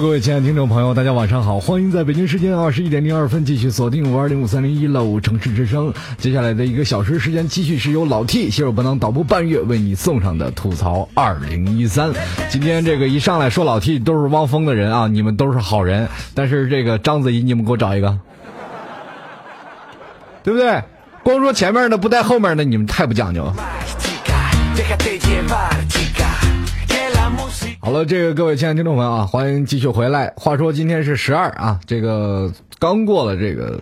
各位亲爱的听众朋友，大家晚上好，欢迎在北京时间二十一点零二分继续锁定五二零五三零一老五城市之声。接下来的一个小时时间，继续是由老 T 携手本档导播半月为你送上的吐槽二零一三。今天这个一上来说老 T 都是汪峰的人啊，你们都是好人，但是这个章子怡，你们给我找一个，对不对？光说前面的不带后面的，你们太不讲究了。好了，这个各位亲爱的听众朋友啊，欢迎继续回来。话说今天是十二啊，这个刚过了这个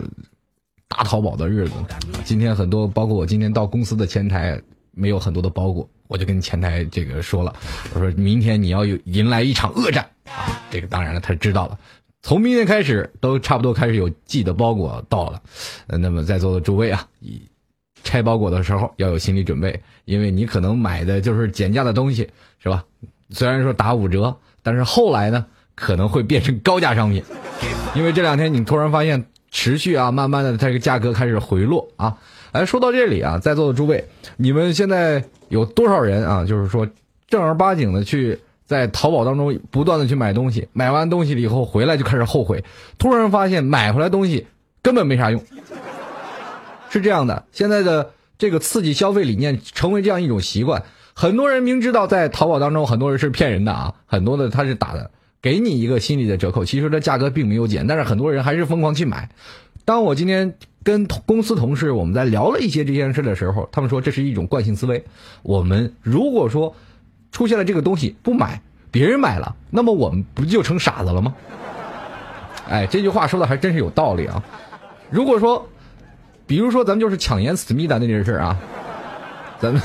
大淘宝的日子，今天很多，包括我今天到公司的前台，没有很多的包裹，我就跟前台这个说了，我说明天你要有迎来一场恶战啊。这个当然了，他知道了。从明天开始，都差不多开始有寄的包裹到了。那么在座的诸位啊，以拆包裹的时候要有心理准备，因为你可能买的就是减价的东西，是吧？虽然说打五折，但是后来呢可能会变成高价商品，因为这两天你突然发现持续啊，慢慢的这个价格开始回落啊。哎，说到这里啊，在座的诸位，你们现在有多少人啊？就是说正儿八经的去在淘宝当中不断的去买东西，买完东西了以后回来就开始后悔，突然发现买回来东西根本没啥用。是这样的，现在的这个刺激消费理念成为这样一种习惯，很多人明知道在淘宝当中很多人是骗人的啊，很多的他是打的给你一个心理的折扣，其实这价格并没有减，但是很多人还是疯狂去买。当我今天跟公司同事我们在聊了一些这件事的时候，他们说这是一种惯性思维。我们如果说出现了这个东西不买，别人买了，那么我们不就成傻子了吗？哎，这句话说的还真是有道理啊。如果说比如说，咱们就是抢盐思密达那件事儿啊，咱们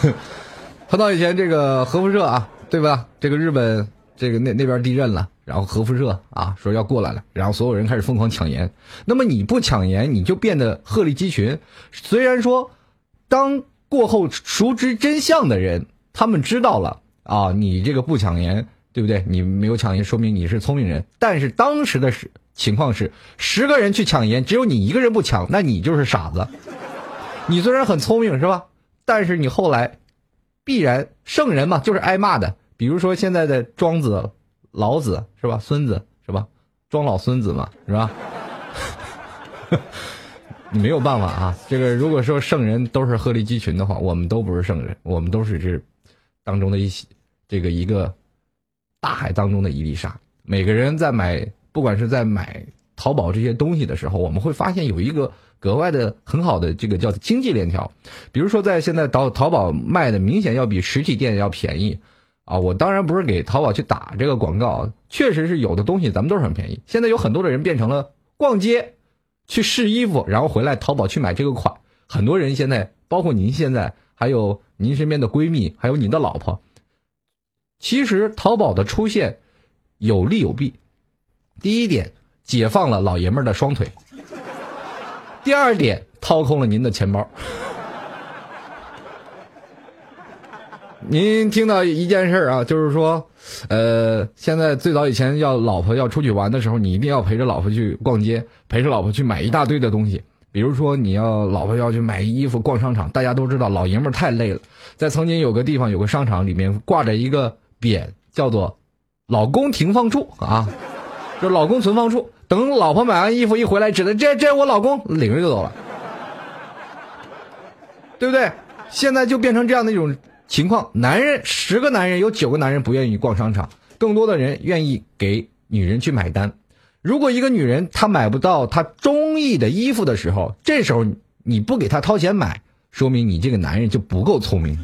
很早以前这个核辐射啊，对吧？这个日本这个那那边地震了，然后核辐射啊说要过来了，然后所有人开始疯狂抢盐。那么你不抢盐，你就变得鹤立鸡群。虽然说，当过后熟知真相的人，他们知道了啊，你这个不抢盐，对不对？你没有抢盐，说明你是聪明人。但是当时的是。情况是，十个人去抢盐，只有你一个人不抢，那你就是傻子。你虽然很聪明，是吧？但是你后来必然圣人嘛，就是挨骂的。比如说现在的庄子、老子，是吧？孙子，是吧？庄老孙子嘛，是吧？你 没有办法啊。这个如果说圣人都是鹤立鸡群的话，我们都不是圣人，我们都是这当中的一些这个一个大海当中的一粒沙。每个人在买。不管是在买淘宝这些东西的时候，我们会发现有一个格外的很好的这个叫经济链条。比如说，在现在淘淘宝卖的明显要比实体店要便宜啊！我当然不是给淘宝去打这个广告，确实是有的东西咱们都是很便宜。现在有很多的人变成了逛街去试衣服，然后回来淘宝去买这个款。很多人现在，包括您现在，还有您身边的闺蜜，还有您的老婆，其实淘宝的出现有利有弊。第一点，解放了老爷们儿的双腿；第二点，掏空了您的钱包。您听到一件事啊，就是说，呃，现在最早以前要老婆要出去玩的时候，你一定要陪着老婆去逛街，陪着老婆去买一大堆的东西。比如说，你要老婆要去买衣服、逛商场，大家都知道老爷们太累了。在曾经有个地方有个商场里面挂着一个匾，叫做“老公停放处”啊。就老公存放处，等老婆买完衣服一回来，指的这这我老公领着就走了，对不对？现在就变成这样的一种情况：男人十个男人有九个男人不愿意逛商场，更多的人愿意给女人去买单。如果一个女人她买不到她中意的衣服的时候，这时候你不给她掏钱买，说明你这个男人就不够聪明。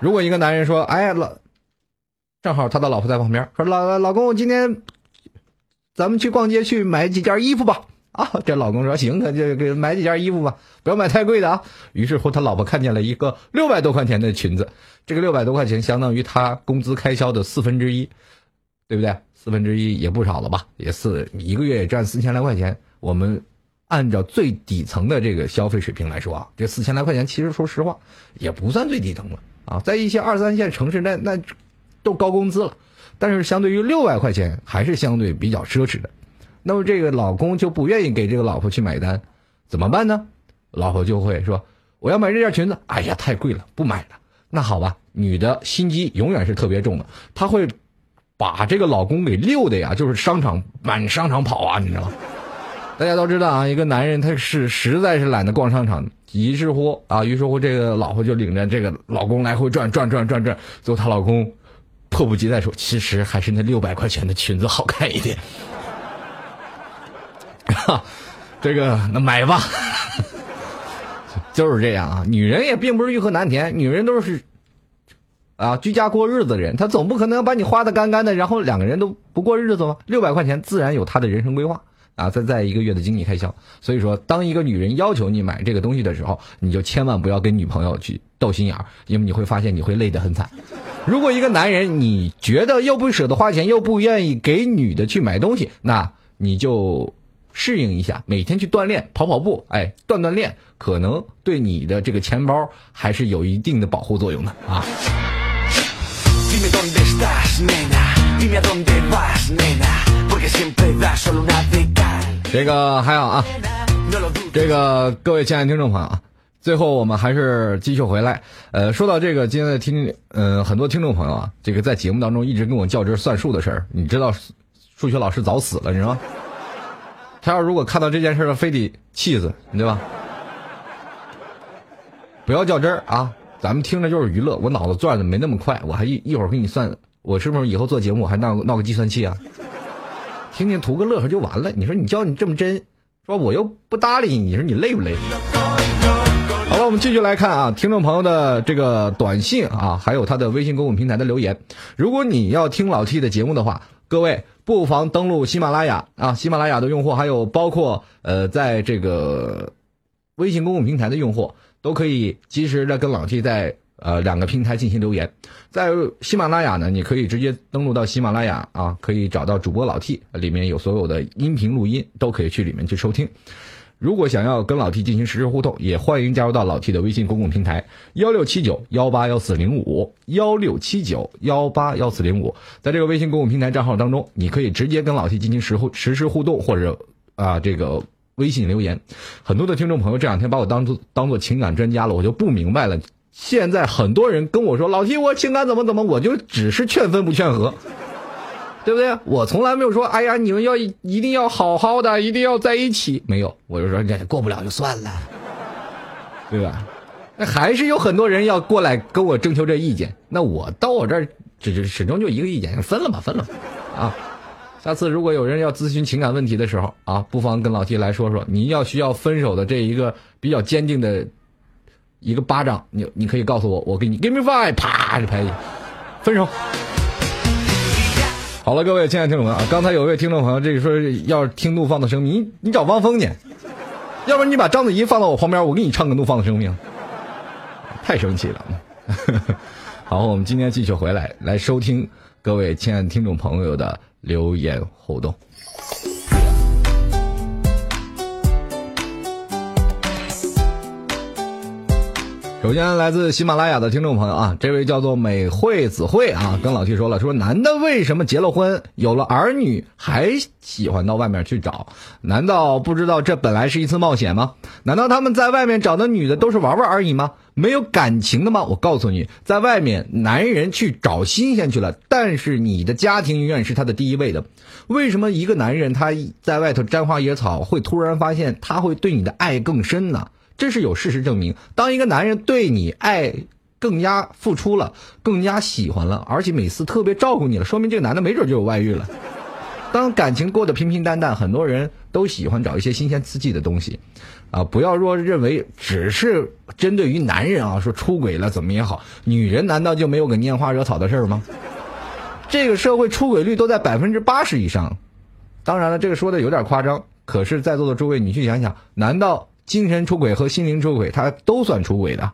如果一个男人说：“哎呀，老，正好他的老婆在旁边，说老老公，我今天咱们去逛街去买几件衣服吧。”啊，这老公说：“行，那就给买几件衣服吧，不要买太贵的啊。”于是乎，他老婆看见了一个六百多块钱的裙子，这个六百多块钱相当于他工资开销的四分之一，对不对？四分之一也不少了吧？也四一个月也赚四千来块钱。我们按照最底层的这个消费水平来说啊，这四千来块钱其实说实话也不算最底层了啊，在一些二三线城市那那都高工资了，但是相对于六百块钱还是相对比较奢侈的。那么这个老公就不愿意给这个老婆去买单，怎么办呢？老婆就会说：“我要买这件裙子，哎呀，太贵了，不买了。”那好吧，女的心机永远是特别重的，她会把这个老公给溜的呀，就是商场满商场跑啊，你知道吗？大家都知道啊，一个男人他是实在是懒得逛商场，于是乎啊，于是乎这个老婆就领着这个老公来回转转转转转，最后她老公迫不及待说：“其实还是那六百块钱的裙子好看一点。”哈，这个那买吧，就是这样啊。女人也并不是欲壑难填，女人都是啊居家过日子的人，她总不可能把你花的干干的，然后两个人都不过日子吗？六百块钱自然有她的人生规划啊，再在一个月的经济开销。所以说，当一个女人要求你买这个东西的时候，你就千万不要跟女朋友去斗心眼儿，因为你会发现你会累得很惨。如果一个男人你觉得又不舍得花钱，又不愿意给女的去买东西，那你就。适应一下，每天去锻炼，跑跑步，哎，锻锻炼，可能对你的这个钱包还是有一定的保护作用的啊。这个还好啊，这个各位亲爱的听众朋友啊，最后我们还是继续回来。呃，说到这个，今天的听，呃，很多听众朋友啊，这个在节目当中一直跟我较真算数的事儿，你知道，数学老师早死了，你知道？他要如果看到这件事儿，非得气死，对吧？不要较真儿啊！咱们听着就是娱乐，我脑子转的没那么快，我还一一会儿给你算，我是不是以后做节目还闹闹个计算器啊？听听图个乐呵就完了。你说你教你这么真，说我又不搭理你，你说你累不累？我们继续来看啊，听众朋友的这个短信啊，还有他的微信公众平台的留言。如果你要听老 T 的节目的话，各位。不妨登录喜马拉雅啊！喜马拉雅的用户，还有包括呃，在这个微信公共平台的用户，都可以及时的跟老 T 在呃两个平台进行留言。在喜马拉雅呢，你可以直接登录到喜马拉雅啊，可以找到主播老 T，里面有所有的音频录音，都可以去里面去收听。如果想要跟老 T 进行实时互动，也欢迎加入到老 T 的微信公共平台幺六七九幺八幺四零五幺六七九幺八幺四零五。在这个微信公共平台账号当中，你可以直接跟老 T 进行实互实时互动，或者啊这个微信留言。很多的听众朋友这两天把我当做当做情感专家了，我就不明白了。现在很多人跟我说老 T，我情感怎么怎么，我就只是劝分不劝和。对不对？我从来没有说，哎呀，你们要一定要好好的，一定要在一起。没有，我就说，这过不了就算了，对吧？那还是有很多人要过来跟我征求这意见。那我到我这儿，只是始终就一个意见，分了吧，分了吧。啊，下次如果有人要咨询情感问题的时候啊，不妨跟老 T 来说说，你要需要分手的这一个比较坚定的一个巴掌，你你可以告诉我，我给你 give me five，啪就拍去，分手。好了，各位亲爱的听众们啊，刚才有位听众朋友，这个说要听怒放的生命，你你找汪峰去，要不然你把章子怡放到我旁边，我给你唱个怒放的生命，太生气了。好，我们今天继续回来来收听各位亲爱的听众朋友的留言互动。首先来自喜马拉雅的听众朋友啊，这位叫做美惠子慧啊，跟老 T 说了，说男的为什么结了婚有了儿女还喜欢到外面去找？难道不知道这本来是一次冒险吗？难道他们在外面找的女的都是玩玩而已吗？没有感情的吗？我告诉你，在外面男人去找新鲜去了，但是你的家庭永远是他的第一位的。为什么一个男人他在外头沾花野草会突然发现他会对你的爱更深呢？这是有事实证明。当一个男人对你爱更加付出了，更加喜欢了，而且每次特别照顾你了，说明这个男的没准就有外遇了。当感情过得平平淡淡，很多人都喜欢找一些新鲜刺激的东西，啊，不要说认为只是针对于男人啊，说出轨了怎么也好，女人难道就没有个拈花惹草的事儿吗？这个社会出轨率都在百分之八十以上，当然了，这个说的有点夸张，可是，在座的诸位，你去想想，难道精神出轨和心灵出轨，它都算出轨的？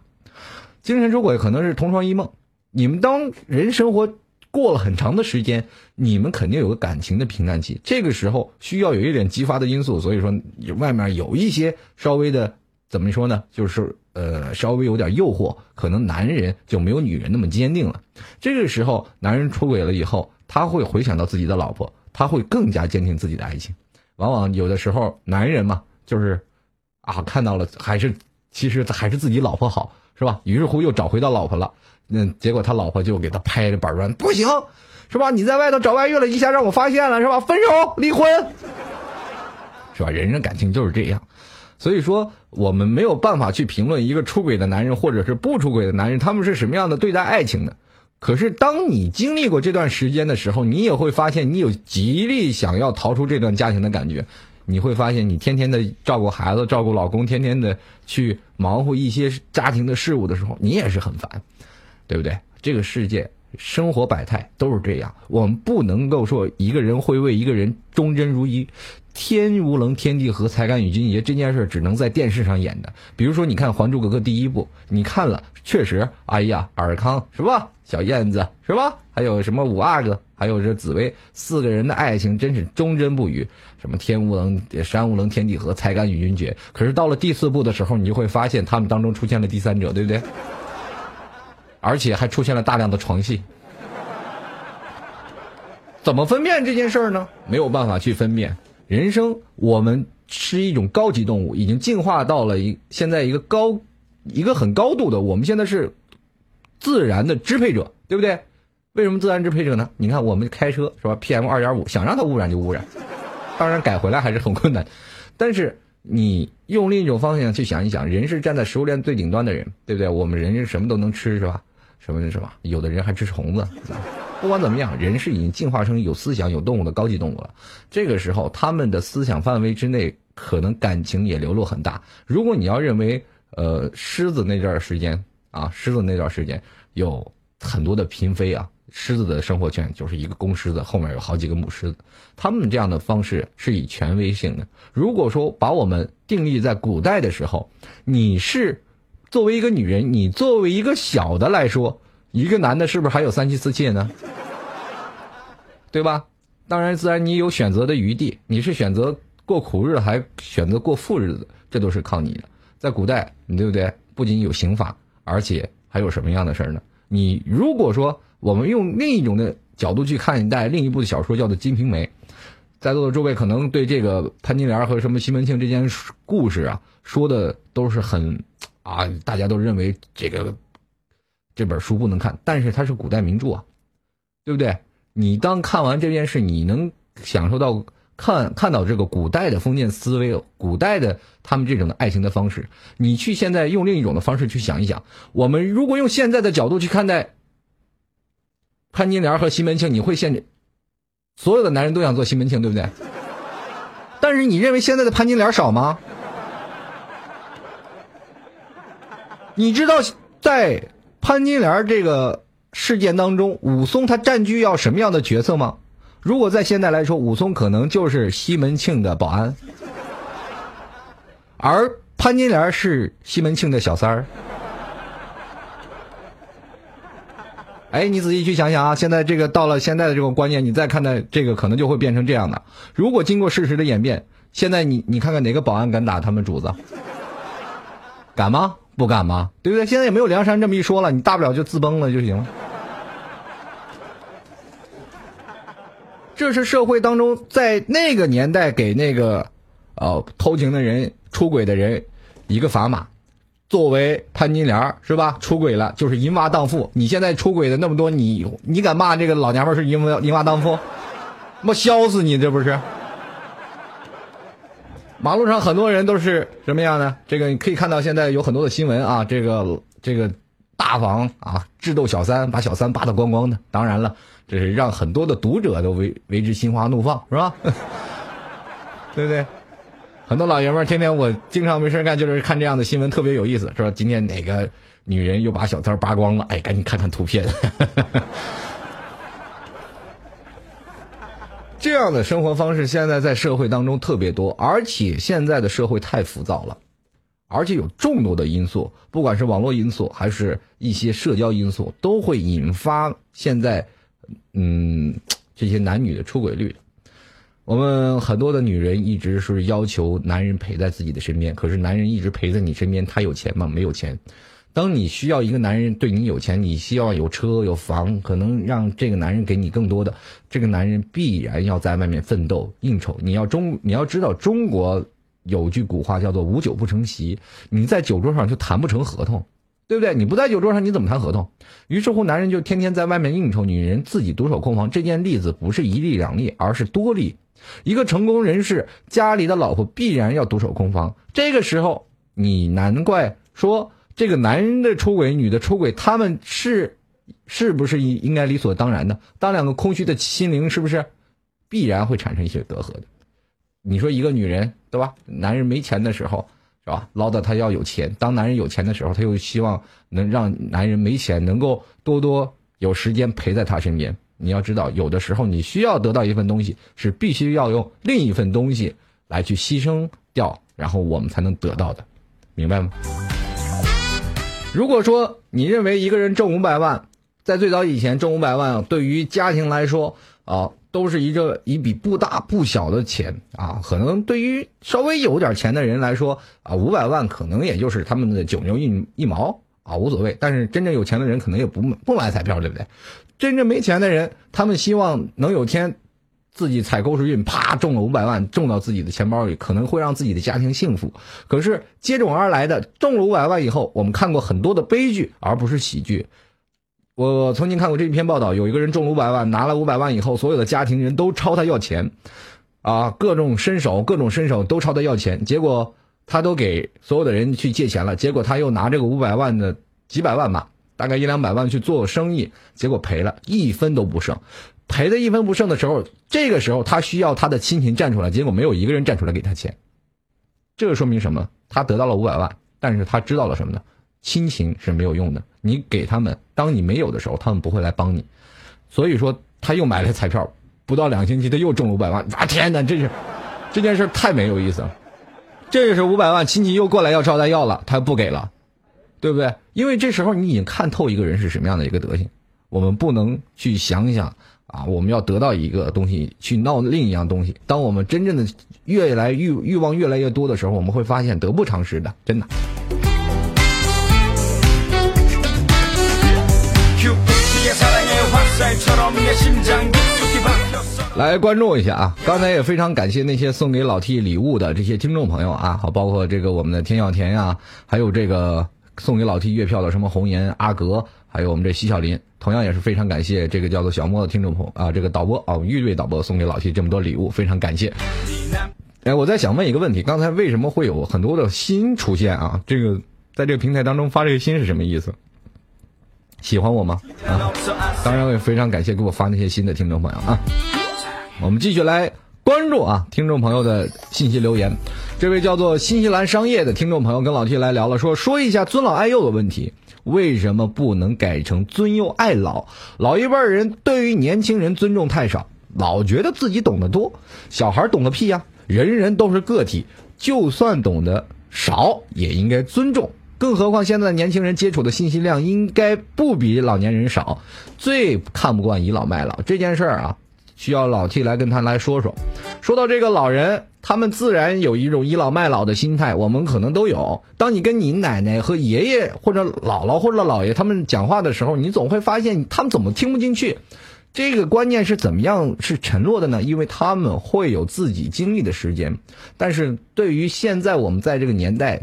精神出轨可能是同床异梦，你们当人生活。过了很长的时间，你们肯定有个感情的平淡期，这个时候需要有一点激发的因素，所以说外面有一些稍微的怎么说呢？就是呃稍微有点诱惑，可能男人就没有女人那么坚定了。这个时候，男人出轨了以后，他会回想到自己的老婆，他会更加坚定自己的爱情。往往有的时候，男人嘛，就是啊看到了还是其实还是自己老婆好，是吧？于是乎又找回到老婆了。嗯，结果他老婆就给他拍着板砖，不行，是吧？你在外头找外遇了，一下让我发现了，是吧？分手，离婚，是吧？人的感情就是这样，所以说我们没有办法去评论一个出轨的男人或者是不出轨的男人，他们是什么样的对待爱情的。可是当你经历过这段时间的时候，你也会发现，你有极力想要逃出这段家庭的感觉。你会发现，你天天的照顾孩子、照顾老公，天天的去忙活一些家庭的事务的时候，你也是很烦。对不对？这个世界生活百态都是这样，我们不能够说一个人会为一个人忠贞如一，天无棱天地合，才敢与君绝这件事只能在电视上演的。比如说，你看《还珠格格》第一部，你看了，确实，哎呀，尔康是吧？小燕子是吧？还有什么五阿哥，还有这紫薇，四个人的爱情真是忠贞不渝。什么天无棱，山无棱，天地合，才敢与君绝。可是到了第四部的时候，你就会发现他们当中出现了第三者，对不对？而且还出现了大量的床戏，怎么分辨这件事儿呢？没有办法去分辨。人生，我们是一种高级动物，已经进化到了一现在一个高一个很高度的。我们现在是自然的支配者，对不对？为什么自然支配者呢？你看我们开车是吧？PM 二点五，想让它污染就污染，当然改回来还是很困难。但是你用另一种方向去想一想，人是站在食物链最顶端的人，对不对？我们人是什么都能吃，是吧？什么什么？有的人还吃虫子。不管怎么样，人是已经进化成有思想、有动物的高级动物了。这个时候，他们的思想范围之内，可能感情也流露很大。如果你要认为，呃，狮子那段时间啊，狮子那段时间有很多的嫔妃啊，狮子的生活圈就是一个公狮子，后面有好几个母狮子，他们这样的方式是以权威性的。如果说把我们定义在古代的时候，你是。作为一个女人，你作为一个小的来说，一个男的是不是还有三妻四妾呢？对吧？当然，自然你有选择的余地。你是选择过苦日子，还选择过富日子，这都是靠你的。在古代，你对不对？不仅有刑法，而且还有什么样的事儿呢？你如果说我们用另一种的角度去看待另一部的小说，叫做《金瓶梅》，在座的诸位可能对这个潘金莲和什么西门庆这件故事啊，说的都是很。啊，大家都认为这个这本书不能看，但是它是古代名著啊，对不对？你当看完这件事，你能享受到看看到这个古代的封建思维，古代的他们这种的爱情的方式。你去现在用另一种的方式去想一想，我们如果用现在的角度去看待潘金莲和西门庆，你会现所有的男人都想做西门庆，对不对？但是你认为现在的潘金莲少吗？你知道在潘金莲这个事件当中，武松他占据要什么样的角色吗？如果在现在来说，武松可能就是西门庆的保安，而潘金莲是西门庆的小三儿。哎，你仔细去想想啊，现在这个到了现在的这种观念，你再看待这个，可能就会变成这样的。如果经过事实的演变，现在你你看看哪个保安敢打他们主子？敢吗？不敢吗？对不对？现在也没有梁山这么一说了，你大不了就自崩了就行了。这是社会当中在那个年代给那个，呃，偷情的人、出轨的人一个砝码。作为潘金莲是吧？出轨了就是淫娃荡妇。你现在出轨的那么多，你你敢骂这个老娘们是淫娃淫娃荡妇？我削死你！这不是？马路上很多人都是什么样呢？这个你可以看到现在有很多的新闻啊，这个这个大房啊智斗小三，把小三扒得光光的。当然了，这是让很多的读者都为为之心花怒放，是吧？对不对？很多老爷们儿天天我经常没事干，就是看这样的新闻，特别有意思，是吧？今天哪个女人又把小三扒光了？哎，赶紧看看图片。这样的生活方式现在在社会当中特别多，而且现在的社会太浮躁了，而且有众多的因素，不管是网络因素还是一些社交因素，都会引发现在嗯这些男女的出轨率。我们很多的女人一直是要求男人陪在自己的身边，可是男人一直陪在你身边，他有钱吗？没有钱。当你需要一个男人对你有钱，你希望有车有房，可能让这个男人给你更多的，这个男人必然要在外面奋斗应酬。你要中你要知道，中国有句古话叫做“无酒不成席”，你在酒桌上就谈不成合同，对不对？你不在酒桌上，你怎么谈合同？于是乎，男人就天天在外面应酬，女人自己独守空房。这件例子不是一例两例，而是多例。一个成功人士家里的老婆必然要独守空房，这个时候你难怪说这个男人的出轨、女的出轨，他们是是不是应应该理所当然的？当两个空虚的心灵是不是必然会产生一些隔阂的？你说一个女人对吧？男人没钱的时候是吧？唠叨他要有钱；当男人有钱的时候，他又希望能让男人没钱能够多多有时间陪在他身边。你要知道，有的时候你需要得到一份东西，是必须要用另一份东西来去牺牲掉，然后我们才能得到的，明白吗？如果说你认为一个人挣五百万，在最早以前挣五百万，对于家庭来说啊，都是一个一笔不大不小的钱啊，可能对于稍微有点钱的人来说啊，五百万可能也就是他们的九牛一一毛啊，无所谓。但是真正有钱的人可能也不不买彩票，对不对？真正没钱的人，他们希望能有天自己踩狗屎运，啪中了五百万，中到自己的钱包里，可能会让自己的家庭幸福。可是接踵而来的中了五百万以后，我们看过很多的悲剧，而不是喜剧。我曾经看过这一篇报道，有一个人中了五百万，拿了五百万以后，所有的家庭人都朝他要钱，啊，各种伸手，各种伸手都朝他要钱，结果他都给所有的人去借钱了，结果他又拿这个五百万的几百万吧。大概一两百万去做生意，结果赔了一分都不剩，赔的一分不剩的时候，这个时候他需要他的亲情站出来，结果没有一个人站出来给他钱。这个说明什么？他得到了五百万，但是他知道了什么呢？亲情是没有用的，你给他们，当你没有的时候，他们不会来帮你。所以说，他又买了彩票，不到两星期他又中了五百万。啊天哪，这是这件事太没有意思了。这个是五百万，亲戚又过来要朝他要了，他不给了。对不对？因为这时候你已经看透一个人是什么样的一个德行，我们不能去想想啊，我们要得到一个东西去闹另一样东西。当我们真正的越来欲欲望越来越多的时候，我们会发现得不偿失的，真的。来关注一下啊！刚才也非常感谢那些送给老 T 礼物的这些听众朋友啊，好，包括这个我们的田小田呀，还有这个。送给老 T 月票的什么红颜阿格，还有我们这西小林，同样也是非常感谢这个叫做小莫的听众朋友啊，这个导播啊，玉瑞导播送给老 T 这么多礼物，非常感谢。哎，我在想问一个问题，刚才为什么会有很多的新出现啊？这个在这个平台当中发这个新是什么意思？喜欢我吗？啊，当然我也非常感谢给我发那些新的听众朋友啊。我们继续来关注啊，听众朋友的信息留言。这位叫做新西兰商业的听众朋友跟老 T 来聊了，说说一下尊老爱幼的问题，为什么不能改成尊幼爱老？老一辈人对于年轻人尊重太少，老觉得自己懂得多，小孩懂个屁呀！人人都是个体，就算懂得少，也应该尊重。更何况现在年轻人接触的信息量应该不比老年人少，最看不惯倚老卖老这件事儿啊。需要老 T 来跟他来说说。说到这个老人，他们自然有一种倚老卖老的心态，我们可能都有。当你跟你奶奶和爷爷或者姥姥或者姥爷他们讲话的时候，你总会发现他们怎么听不进去。这个观念是怎么样是沉落的呢？因为他们会有自己经历的时间，但是对于现在我们在这个年代。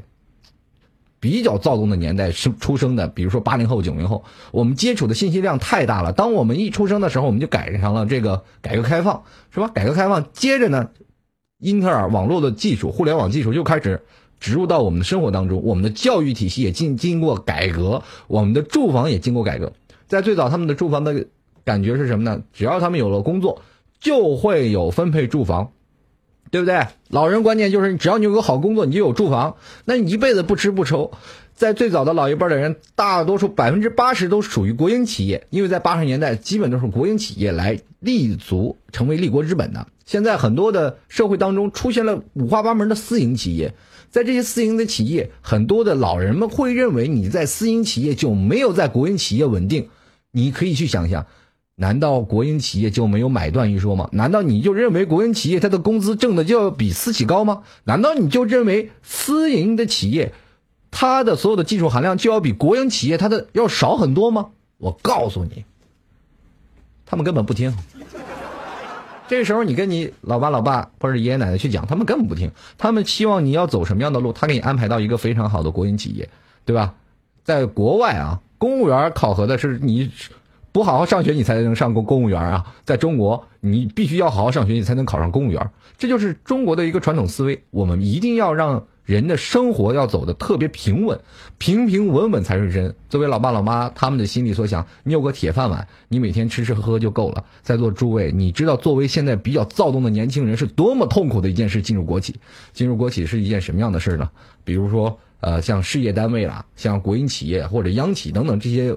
比较躁动的年代生出生的，比如说八零后、九零后，我们接触的信息量太大了。当我们一出生的时候，我们就赶上了这个改革开放，是吧？改革开放接着呢，英特尔网络的技术、互联网技术就开始植入到我们的生活当中，我们的教育体系也经经过改革，我们的住房也经过改革。在最早，他们的住房的感觉是什么呢？只要他们有了工作，就会有分配住房，对不对？老人观念就是，只要你有个好工作，你就有住房，那你一辈子不吃不愁。在最早的老一辈的人，大多数百分之八十都属于国营企业，因为在八十年代基本都是国营企业来立足，成为立国之本的。现在很多的社会当中出现了五花八门的私营企业，在这些私营的企业，很多的老人们会认为你在私营企业就没有在国营企业稳定。你可以去想想，难道国营企业就没有买断一说吗？难道你就认为国营企业它的工资挣的就要比私企高吗？难道你就认为私营的企业它的所有的技术含量就要比国营企业它的要少很多吗？我告诉你，他们根本不听。这时候，你跟你老爸、老爸或者爷爷奶奶去讲，他们根本不听。他们希望你要走什么样的路，他给你安排到一个非常好的国营企业，对吧？在国外啊，公务员考核的是你不好好上学，你才能上公公务员啊。在中国，你必须要好好上学，你才能考上公务员。这就是中国的一个传统思维。我们一定要让人的生活要走的特别平稳，平平稳稳才是真。作为老爸老妈，他们的心里所想，你有个铁饭碗，你每天吃吃喝喝就够了。在座诸位，你知道作为现在比较躁动的年轻人是多么痛苦的一件事？进入国企，进入国企是一件什么样的事呢？比如说。呃，像事业单位啦，像国营企业或者央企等等这些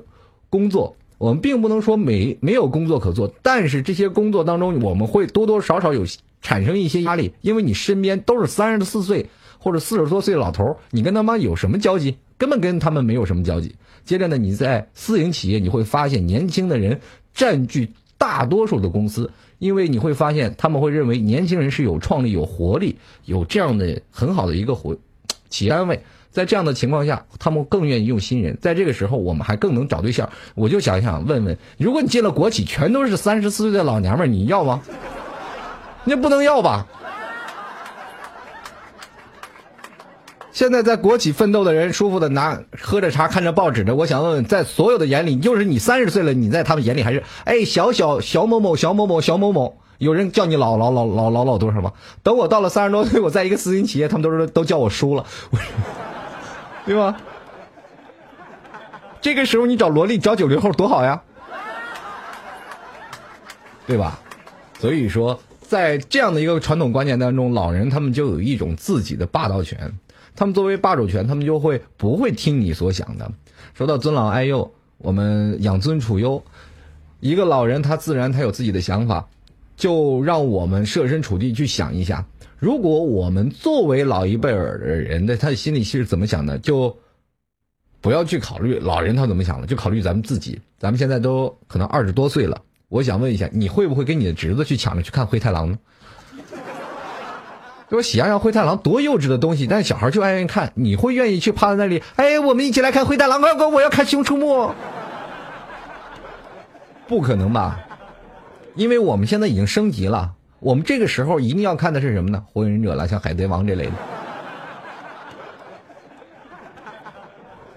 工作，我们并不能说没没有工作可做，但是这些工作当中，我们会多多少少有产生一些压力，因为你身边都是三十四岁或者四十多岁的老头你跟他妈有什么交集？根本跟他们没有什么交集。接着呢，你在私营企业，你会发现年轻的人占据大多数的公司，因为你会发现他们会认为年轻人是有创力、有活力、有这样的很好的一个活企业单位。在这样的情况下，他们更愿意用新人。在这个时候，我们还更能找对象。我就想想问问，如果你进了国企，全都是三十四岁的老娘们，你要吗？那不能要吧？现在在国企奋斗的人，舒服的拿喝着茶，看着报纸的。我想问问，在所有的眼里，就是你三十岁了，你在他们眼里还是哎小小小某某小某某小某某？有人叫你老老老老老老多少吗？等我到了三十多岁，我在一个私营企业，他们都是都叫我叔了。我对吧？这个时候你找萝莉找九零后多好呀，对吧？所以说，在这样的一个传统观念当中，老人他们就有一种自己的霸道权，他们作为霸主权，他们就会不会听你所想的。说到尊老爱幼，我们养尊处优，一个老人他自然他有自己的想法，就让我们设身处地去想一下。如果我们作为老一辈儿的人的，他的心里是怎么想的？就不要去考虑老人他怎么想的，就考虑咱们自己。咱们现在都可能二十多岁了，我想问一下，你会不会跟你的侄子去抢着去看灰太狼呢？说喜羊羊灰太狼多幼稚的东西，但是小孩就爱愿意看。你会愿意去趴在那里？哎，我们一起来看灰太狼，哥哥，我要看熊出没。不可能吧？因为我们现在已经升级了。我们这个时候一定要看的是什么呢？火影忍者啦，像海贼王这类的。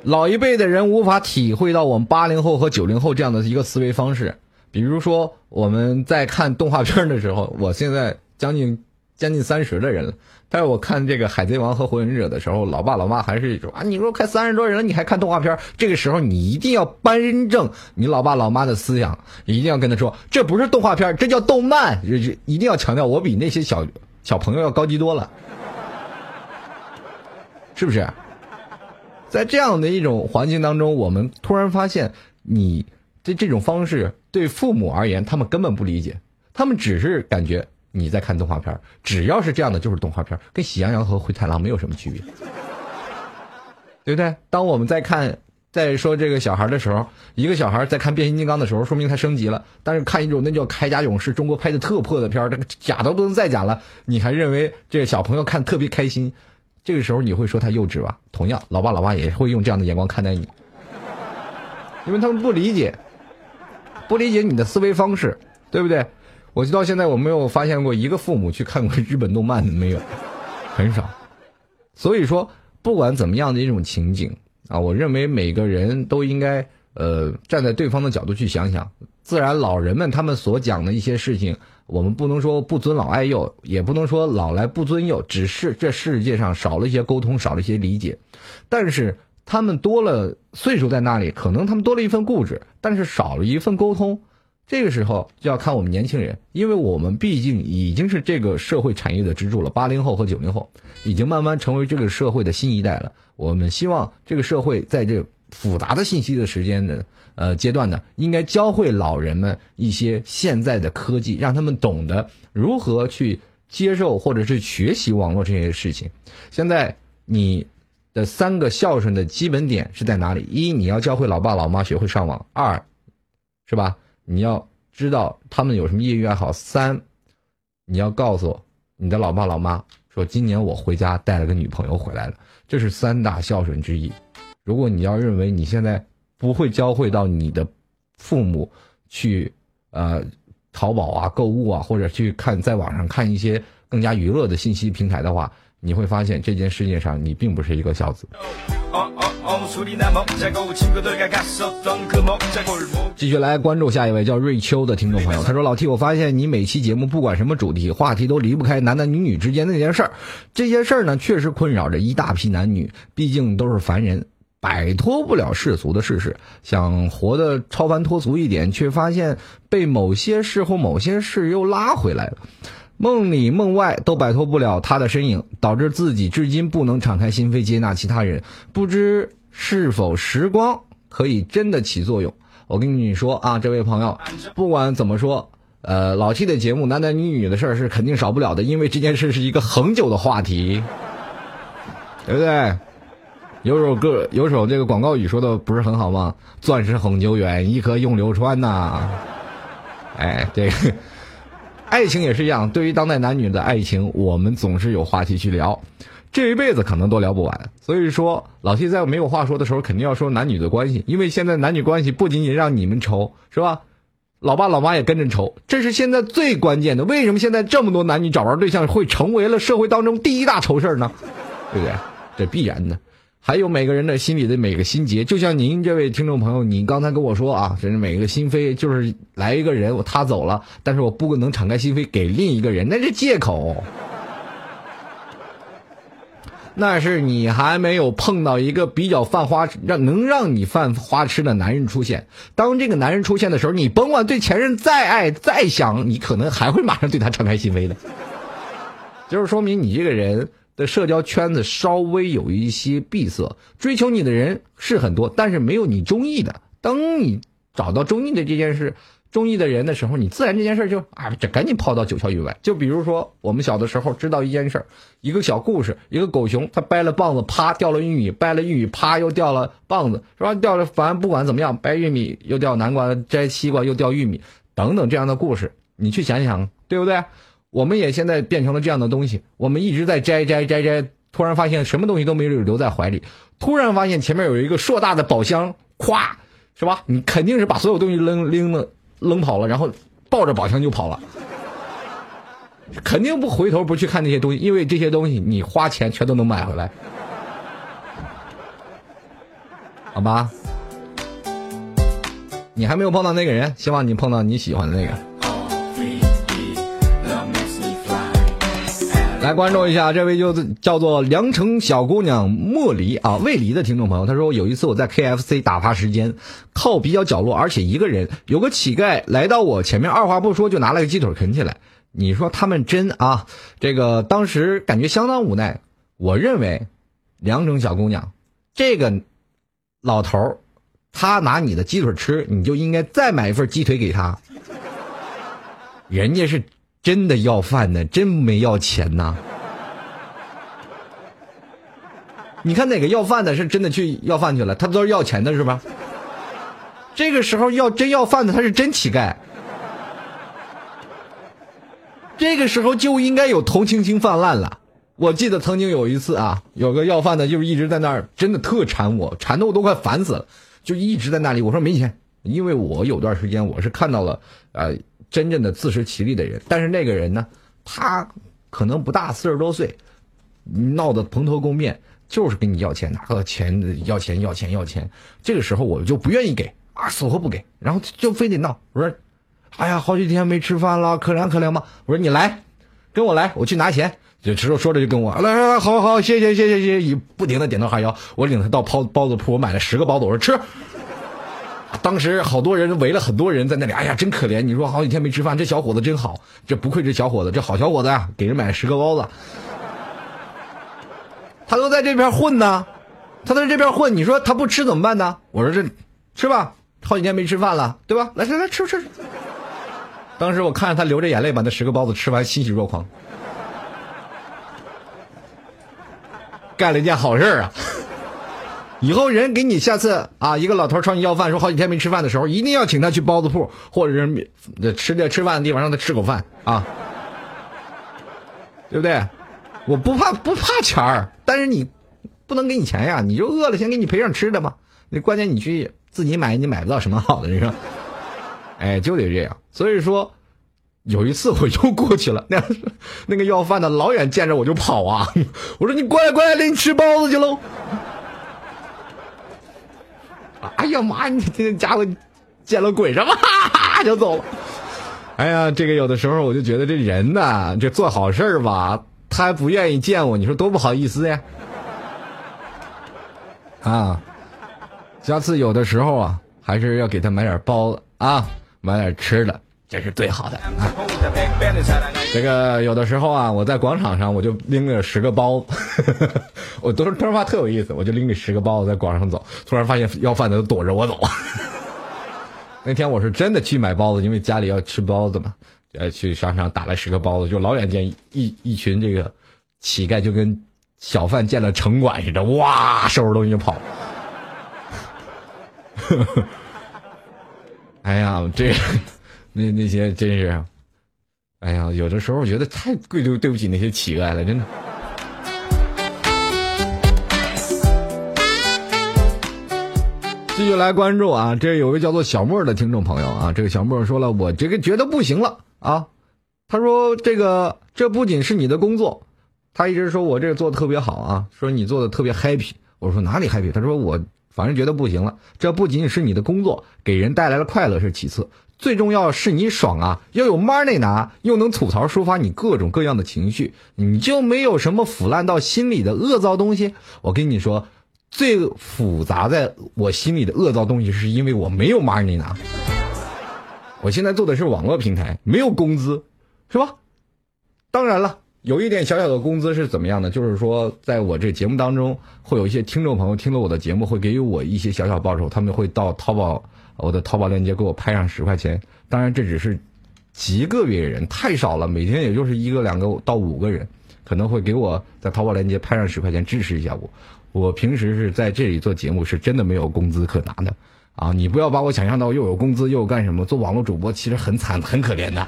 老一辈的人无法体会到我们八零后和九零后这样的一个思维方式。比如说，我们在看动画片的时候，我现在将近。将近三十的人了，但是我看这个《海贼王》和《火影忍者》的时候，老爸老妈还是说啊，你说快三十多人了，你还看动画片？这个时候你一定要扳正你老爸老妈的思想，一定要跟他说，这不是动画片，这叫动漫，一定要强调我比那些小小朋友要高级多了，是不是？在这样的一种环境当中，我们突然发现，你的这种方式对父母而言，他们根本不理解，他们只是感觉。你在看动画片，只要是这样的就是动画片，跟喜羊羊和灰太狼没有什么区别，对不对？当我们在看在说这个小孩的时候，一个小孩在看变形金刚的时候，说明他升级了；但是看一种那叫铠甲勇士，中国拍的特破的片这个假的不能再假了，你还认为这个小朋友看特别开心？这个时候你会说他幼稚吧？同样，老爸老妈也会用这样的眼光看待你，因为他们不理解，不理解你的思维方式，对不对？我就到现在我没有发现过一个父母去看过日本动漫的，没有，很少。所以说，不管怎么样的一种情景啊，我认为每个人都应该呃站在对方的角度去想想，自然老人们他们所讲的一些事情，我们不能说不尊老爱幼，也不能说老来不尊幼，只是这世界上少了一些沟通，少了一些理解。但是他们多了岁数在那里，可能他们多了一份固执，但是少了一份沟通。这个时候就要看我们年轻人，因为我们毕竟已经是这个社会产业的支柱了。八零后和九零后已经慢慢成为这个社会的新一代了。我们希望这个社会在这复杂的信息的时间的呃阶段呢，应该教会老人们一些现在的科技，让他们懂得如何去接受或者是学习网络这些事情。现在你的三个孝顺的基本点是在哪里？一，你要教会老爸老妈学会上网；二，是吧？你要知道他们有什么业余爱好。三，你要告诉你的老爸老妈说，今年我回家带了个女朋友回来了，这是三大孝顺之一。如果你要认为你现在不会教会到你的父母去呃淘宝啊、购物啊，或者去看在网上看一些更加娱乐的信息平台的话，你会发现，这件世界上你并不是一个孝子。继续来关注下一位叫瑞秋的听众朋友，他说老 T，我发现你每期节目不管什么主题话题都离不开男男女女之间那件事儿。这些事儿呢，确实困扰着一大批男女，毕竟都是凡人，摆脱不了世俗的事实。想活得超凡脱俗一点，却发现被某些事或某些事又拉回来了。梦里梦外都摆脱不了他的身影，导致自己至今不能敞开心扉接纳其他人。不知是否时光可以真的起作用？我跟你说啊，这位朋友，不管怎么说，呃，老七的节目男男女女的事儿是肯定少不了的，因为这件事是一个恒久的话题，对不对？有首歌，有首这个广告语说的不是很好吗？钻石恒久远，一颗永流传呐、哎，这个。爱情也是一样，对于当代男女的爱情，我们总是有话题去聊，这一辈子可能都聊不完。所以说，老谢在没有话说的时候，肯定要说男女的关系，因为现在男女关系不仅仅让你们愁，是吧？老爸老妈也跟着愁，这是现在最关键的。为什么现在这么多男女找不着对象，会成为了社会当中第一大愁事呢？对不对？这必然的。还有每个人的心里的每个心结，就像您这位听众朋友，你刚才跟我说啊，真是每个心扉就是来一个人，我他走了，但是我不能敞开心扉给另一个人，那是借口。那是你还没有碰到一个比较犯花让能让你犯花痴的男人出现。当这个男人出现的时候，你甭管对前任再爱再想，你可能还会马上对他敞开心扉的。就是说明你这个人的社交圈子稍微有一些闭塞，追求你的人是很多，但是没有你中意的。当你找到中意的这件事、中意的人的时候，你自然这件事就啊，这赶紧抛到九霄云外。就比如说我们小的时候知道一件事，一个小故事，一个狗熊，它掰了棒子，啪掉了玉米，掰了玉米，啪又掉了棒子，是吧？掉了，反正不管怎么样，掰玉米又掉南瓜，摘西瓜又掉玉米，等等这样的故事，你去想想，对不对？我们也现在变成了这样的东西，我们一直在摘摘摘摘，突然发现什么东西都没有留在怀里，突然发现前面有一个硕大的宝箱，咵，是吧？你肯定是把所有东西扔扔了扔跑了，然后抱着宝箱就跑了，肯定不回头不去看那些东西，因为这些东西你花钱全都能买回来，好吧？你还没有碰到那个人，希望你碰到你喜欢的那个。来关注一下这位就叫做凉城小姑娘莫离啊魏离的听众朋友，他说有一次我在 KFC 打发时间，靠比较角落，而且一个人，有个乞丐来到我前面，二话不说就拿了个鸡腿啃起来。你说他们真啊，这个当时感觉相当无奈。我认为，凉城小姑娘，这个老头儿他拿你的鸡腿吃，你就应该再买一份鸡腿给他。人家是真的要饭呢，真没要钱呐。你看哪个要饭的是真的去要饭去了？他都是要钱的，是吧？这个时候要真要饭的，他是真乞丐。这个时候就应该有同情心泛滥了。我记得曾经有一次啊，有个要饭的，就是一直在那儿，真的特馋我，馋的我都快烦死了，就一直在那里。我说没钱，因为我有段时间我是看到了，呃，真正的自食其力的人，但是那个人呢，他可能不大，四十多岁，闹得蓬头垢面，就是跟你要钱，拿个钱要钱要钱要钱。这个时候我就不愿意给啊，死活不给，然后就非得闹。我说，哎呀，好几天没吃饭了，可怜可怜吧。我说你来，跟我来，我去拿钱。就说说着就跟我来来来，好好，谢谢谢谢谢谢，不停的点头哈腰。我领他到包包子铺，我买了十个包子，我说吃。当时好多人围了很多人在那里，哎呀，真可怜！你说好几天没吃饭，这小伙子真好，这不愧是小伙子，这好小伙子啊，给人买了十个包子。他都在这边混呢，他在这边混，你说他不吃怎么办呢？我说这吃吧，好几天没吃饭了，对吧？来来来，吃吃。当时我看着他流着眼泪把那十个包子吃完，欣喜若狂，干了一件好事啊！以后人给你下次啊，一个老头朝你要饭，说好几天没吃饭的时候，一定要请他去包子铺，或者是吃的吃饭的地方让他吃口饭啊，对不对？我不怕不怕钱儿，但是你不能给你钱呀，你就饿了先给你赔上吃的嘛。那关键你去自己买，你买不到什么好的，你说，哎，就得这样。所以说，有一次我又过去了，那 那个要饭的老远见着我就跑啊，我说你过来过来，领你吃包子去喽。哎呀妈！你这家伙见了鬼什么哈哈？就走了。哎呀，这个有的时候我就觉得这人呐，这做好事吧，他还不愿意见我，你说多不好意思呀？啊，下次有的时候啊，还是要给他买点包子啊，买点吃的，这是最好的。这个有的时候啊，我在广场上，我就拎着十个包子，我都是突然发特有意思，我就拎着十个包子在广场走，突然发现要饭的都躲着我走。那天我是真的去买包子，因为家里要吃包子嘛，呃，去商场打了十个包子，就老远见一一群这个乞丐，就跟小贩见了城管似的，哇，收拾东西就跑。哎呀，这那那些真是。哎呀，有的时候我觉得太贵对对不起那些乞丐了，真的。继续来关注啊，这有位叫做小莫的听众朋友啊，这个小莫说了，我这个觉得不行了啊。他说这个这不仅是你的工作，他一直说我这个做的特别好啊，说你做的特别 happy。我说哪里 happy？他说我反正觉得不行了，这不仅仅是你的工作，给人带来了快乐是其次。最重要是你爽啊，要有 money 拿，又能吐槽抒发你各种各样的情绪，你就没有什么腐烂到心里的恶糟东西。我跟你说，最复杂在我心里的恶糟东西，是因为我没有 money 拿。我现在做的是网络平台，没有工资，是吧？当然了，有一点小小的工资是怎么样的？就是说，在我这节目当中，会有一些听众朋友听了我的节目，会给予我一些小小报酬，他们会到淘宝。我的淘宝链接给我拍上十块钱，当然这只是极个别人，太少了，每天也就是一个两个到五个人，可能会给我在淘宝链接拍上十块钱支持一下我。我平时是在这里做节目，是真的没有工资可拿的啊！你不要把我想象到又有工资又有干什么，做网络主播其实很惨很可怜的，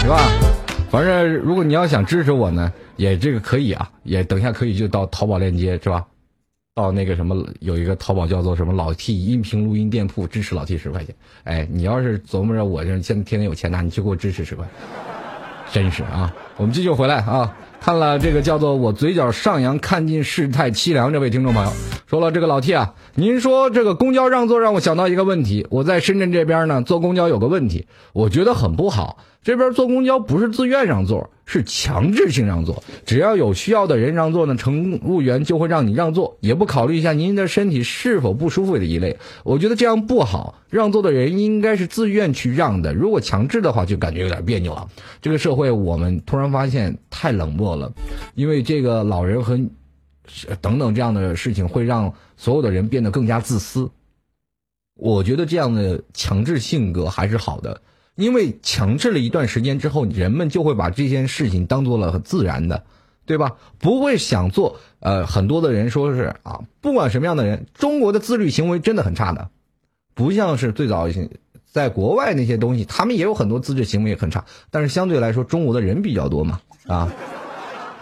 是吧？反正如果你要想支持我呢，也这个可以啊，也等下可以就到淘宝链接是吧？到那个什么，有一个淘宝叫做什么老 T 音频录音店铺，支持老 T 十块钱。哎，你要是琢磨着我这现在天天有钱拿，你就给我支持十块，真是啊！我们继续回来啊，看了这个叫做我嘴角上扬，看尽世态凄凉。这位听众朋友说了，这个老 T 啊，您说这个公交让座让我想到一个问题，我在深圳这边呢，坐公交有个问题，我觉得很不好。这边坐公交不是自愿让座，是强制性让座。只要有需要的人让座呢，乘务员就会让你让座，也不考虑一下您的身体是否不舒服的一类。我觉得这样不好，让座的人应该是自愿去让的。如果强制的话，就感觉有点别扭了。这个社会我们突然发现太冷漠了，因为这个老人和等等这样的事情会让所有的人变得更加自私。我觉得这样的强制性格还是好的。因为强制了一段时间之后，人们就会把这件事情当做了很自然的，对吧？不会想做。呃，很多的人说是啊，不管什么样的人，中国的自律行为真的很差的，不像是最早在国外那些东西，他们也有很多自律行为也很差，但是相对来说，中国的人比较多嘛，啊，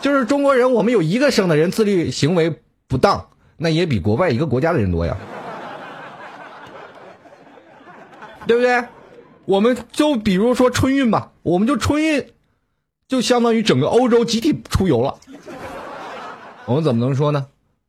就是中国人，我们有一个省的人自律行为不当，那也比国外一个国家的人多呀，对不对？我们就比如说春运吧，我们就春运，就相当于整个欧洲集体出游了。我们怎么能说呢？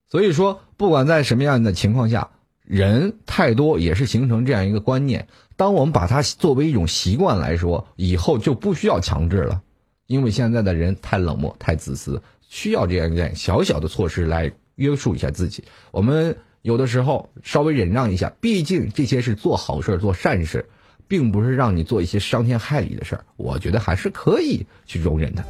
所以说，不管在什么样的情况下，人太多也是形成这样一个观念。当我们把它作为一种习惯来说，以后就不需要强制了，因为现在的人太冷漠、太自私，需要这样一点小小的措施来约束一下自己。我们有的时候稍微忍让一下，毕竟这些是做好事、做善事，并不是让你做一些伤天害理的事儿。我觉得还是可以去容忍的。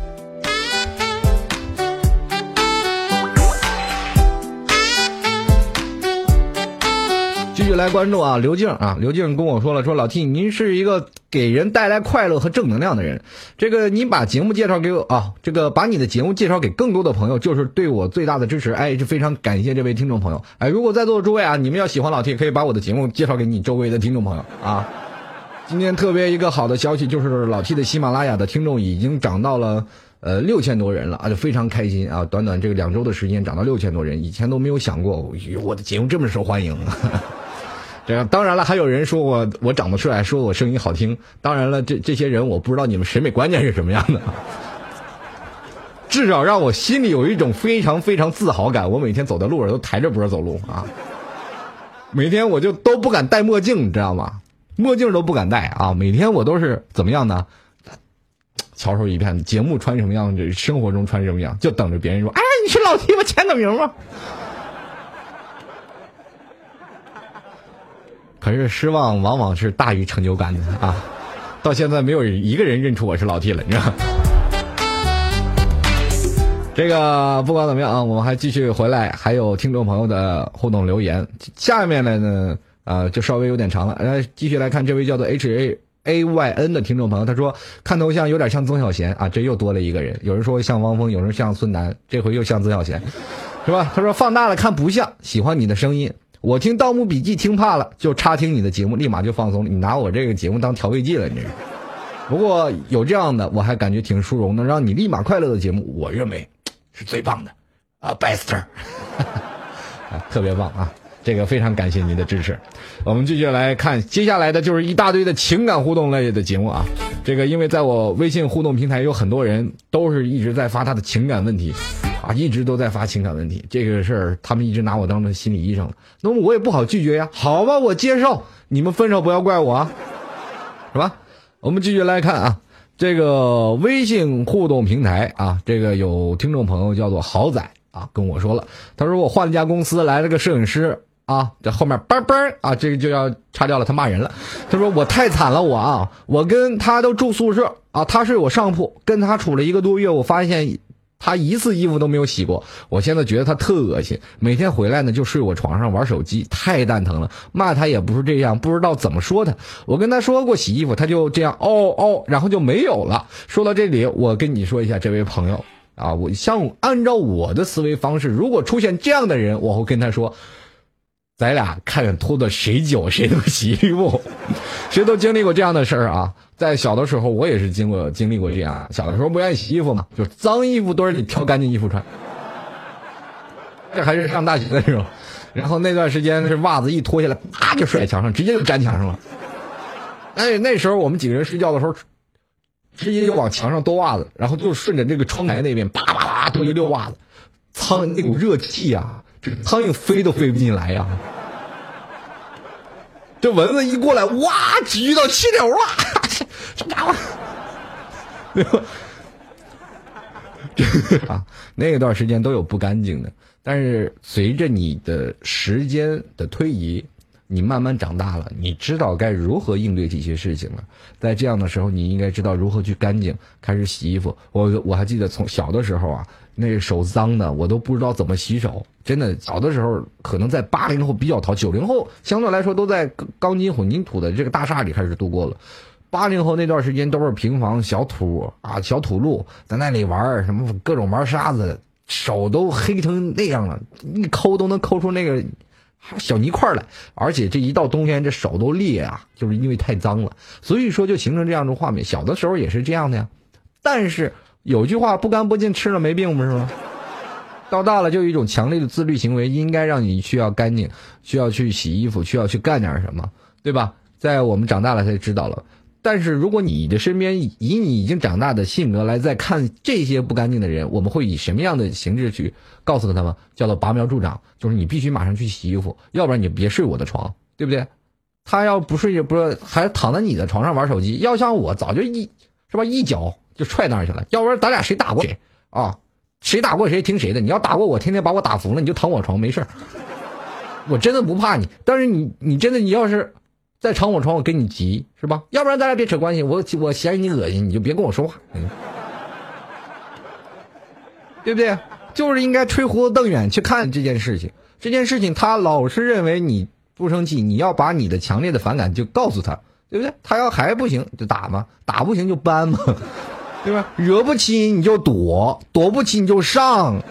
继续来关注啊，刘静啊，刘静跟我说了，说老 T，您是一个给人带来快乐和正能量的人，这个您把节目介绍给我啊，这个把你的节目介绍给更多的朋友，就是对我最大的支持，哎，是非常感谢这位听众朋友，哎，如果在座的诸位啊，你们要喜欢老 T，可以把我的节目介绍给你周围的听众朋友啊。今天特别一个好的消息就是老 T 的喜马拉雅的听众已经涨到了呃六千多人了啊，就非常开心啊，短短这个两周的时间涨到六千多人，以前都没有想过我的节目这么受欢迎。这样，当然了，还有人说我我长得帅，说我声音好听。当然了，这这些人我不知道你们审美观念是什么样的，至少让我心里有一种非常非常自豪感。我每天走在路上都抬着脖走路啊，每天我就都不敢戴墨镜，你知道吗？墨镜都不敢戴啊！每天我都是怎么样呢？翘首一片，节目穿什么样，这生活中穿什么样，就等着别人说：“哎，你是老 T 吗？签个名吗？”可是失望往往是大于成就感的啊！到现在没有一个人认出我是老 T 了，你知道？这个不管怎么样啊，我们还继续回来，还有听众朋友的互动留言。下面来呢，啊，就稍微有点长了。来，继续来看这位叫做 H A A Y N 的听众朋友，他说看头像有点像曾小贤啊，这又多了一个人。有人说像汪峰，有人像孙楠，这回又像曾小贤，是吧？他说放大了看不像，喜欢你的声音。我听《盗墓笔记》听怕了，就插听你的节目，立马就放松。你拿我这个节目当调味剂了，你这是。不过有这样的，我还感觉挺殊荣，的让你立马快乐的节目，我认为是最棒的啊，best，特别棒啊！这个非常感谢您的支持。我们继续来看，接下来的就是一大堆的情感互动类的节目啊。这个因为在我微信互动平台有很多人都是一直在发他的情感问题。啊，一直都在发情感问题，这个事儿他们一直拿我当成心理医生了，那么我也不好拒绝呀。好吧，我接受，你们分手不要怪我，啊是吧？我们继续来看啊，这个微信互动平台啊，这个有听众朋友叫做豪仔啊，跟我说了，他说我换了家公司，来了个摄影师啊，这后面叭叭啊，这个就要擦掉了，他骂人了。他说我太惨了，我啊，我跟他都住宿舍啊，他睡我上铺，跟他处了一个多月，我发现。他一次衣服都没有洗过，我现在觉得他特恶心，每天回来呢就睡我床上玩手机，太蛋疼了。骂他也不是这样，不知道怎么说他。我跟他说过洗衣服，他就这样哦哦，然后就没有了。说到这里，我跟你说一下，这位朋友啊，我像按照我的思维方式，如果出现这样的人，我会跟他说。咱俩看看拖的谁久谁都洗衣服，谁都经历过这样的事儿啊！在小的时候，我也是经过经历过这样。小的时候不愿意洗衣服嘛，就脏衣服堆里挑干净衣服穿。这还是上大学的时候，然后那段时间是袜子一脱下来，啪就甩墙上，直接就粘墙上了。哎，那时候我们几个人睡觉的时候，直接就往墙上兜袜子，然后就顺着这个窗台那边啪啪啪都一溜袜子，苍那股热气啊！苍蝇飞都飞不进来呀！这蚊子一过来，哇，挤到气流了，这家伙！啊，那段时间都有不干净的，但是随着你的时间的推移，你慢慢长大了，你知道该如何应对这些事情了。在这样的时候，你应该知道如何去干净，开始洗衣服。我我还记得从小的时候啊。那手脏的，我都不知道怎么洗手。真的，小的时候可能在八零后比较淘，九零后相对来说都在钢筋混凝土的这个大厦里开始度过了。八零后那段时间都是平房小土啊，小土路，在那里玩什么各种玩沙子，手都黑成那样了，一抠都能抠出那个小泥块来。而且这一到冬天，这手都裂啊，就是因为太脏了。所以说就形成这样的画面。小的时候也是这样的呀，但是。有句话不干不净吃了没病不是吗？到大了就有一种强烈的自律行为，应该让你需要干净，需要去洗衣服，需要去干点什么，对吧？在我们长大了才知道了，但是如果你的身边以你已经长大的性格来再看这些不干净的人，我们会以什么样的形式去告诉他们？叫做拔苗助长，就是你必须马上去洗衣服，要不然你别睡我的床，对不对？他要不睡不是还躺在你的床上玩手机，要像我早就一是吧一脚就踹那儿去了，要不然咱俩谁打过谁啊？谁打过谁听谁的？你要打过我，天天把我打服了，你就躺我床没事儿，我真的不怕你。但是你你真的你要是。再躺我床，我跟你急是吧？要不然咱俩别扯关系，我我嫌你恶心，你就别跟我说话，对不对？就是应该吹胡子瞪眼去看这件事情。这件事情他老是认为你不生气，你要把你的强烈的反感就告诉他，对不对？他要还不行就打嘛，打不行就搬嘛，对吧？惹不起你就躲，躲不起你就上，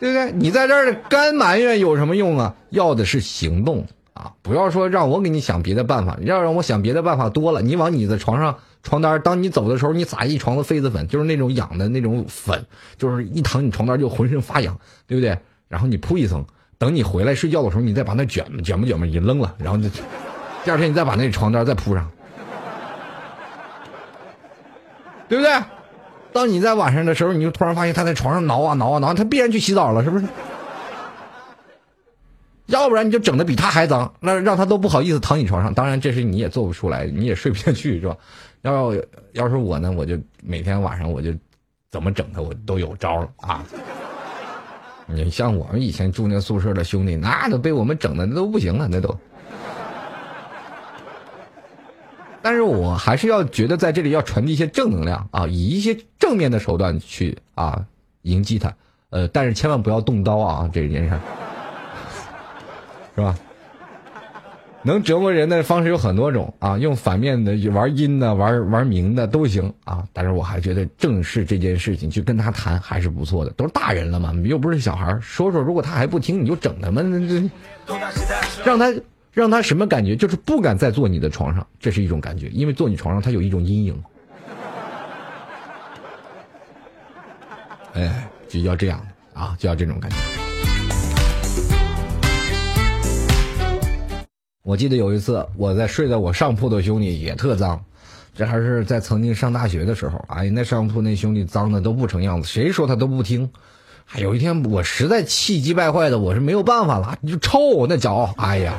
对不对？你在这儿干埋怨有什么用啊？要的是行动。啊，不要说让我给你想别的办法，要让我想别的办法多了。你往你的床上床单，当你走的时候，你撒一床的痱子粉，就是那种痒的那种粉，就是一躺你床单就浑身发痒，对不对？然后你铺一层，等你回来睡觉的时候，你再把那卷吧卷吧卷吧一扔了，然后就第二天你再把那床单再铺上，对不对？当你在晚上的时候，你就突然发现他在床上挠啊挠啊挠，他必然去洗澡了，是不是？要不然你就整的比他还脏，那让他都不好意思躺你床上。当然，这是你也做不出来，你也睡不下去，是吧？要要是我呢，我就每天晚上我就怎么整他，我都有招了啊。你像我们以前住那宿舍的兄弟，那都被我们整的那都不行了，那都。但是我还是要觉得在这里要传递一些正能量啊，以一些正面的手段去啊迎击他。呃，但是千万不要动刀啊，这件事。是吧？能折磨人的方式有很多种啊，用反面的玩阴的、玩玩明的都行啊。但是我还觉得正视这件事情去跟他谈还是不错的，都是大人了嘛，又不是小孩说说，如果他还不听，你就整他们，让他让他什么感觉？就是不敢再坐你的床上，这是一种感觉，因为坐你床上他有一种阴影。哎，就要这样啊，就要这种感觉。我记得有一次，我在睡在我上铺的兄弟也特脏，这还是在曾经上大学的时候。哎，那上铺那兄弟脏的都不成样子，谁说他都不听。哎，有一天我实在气急败坏的，我是没有办法了，你就臭那脚，哎呀，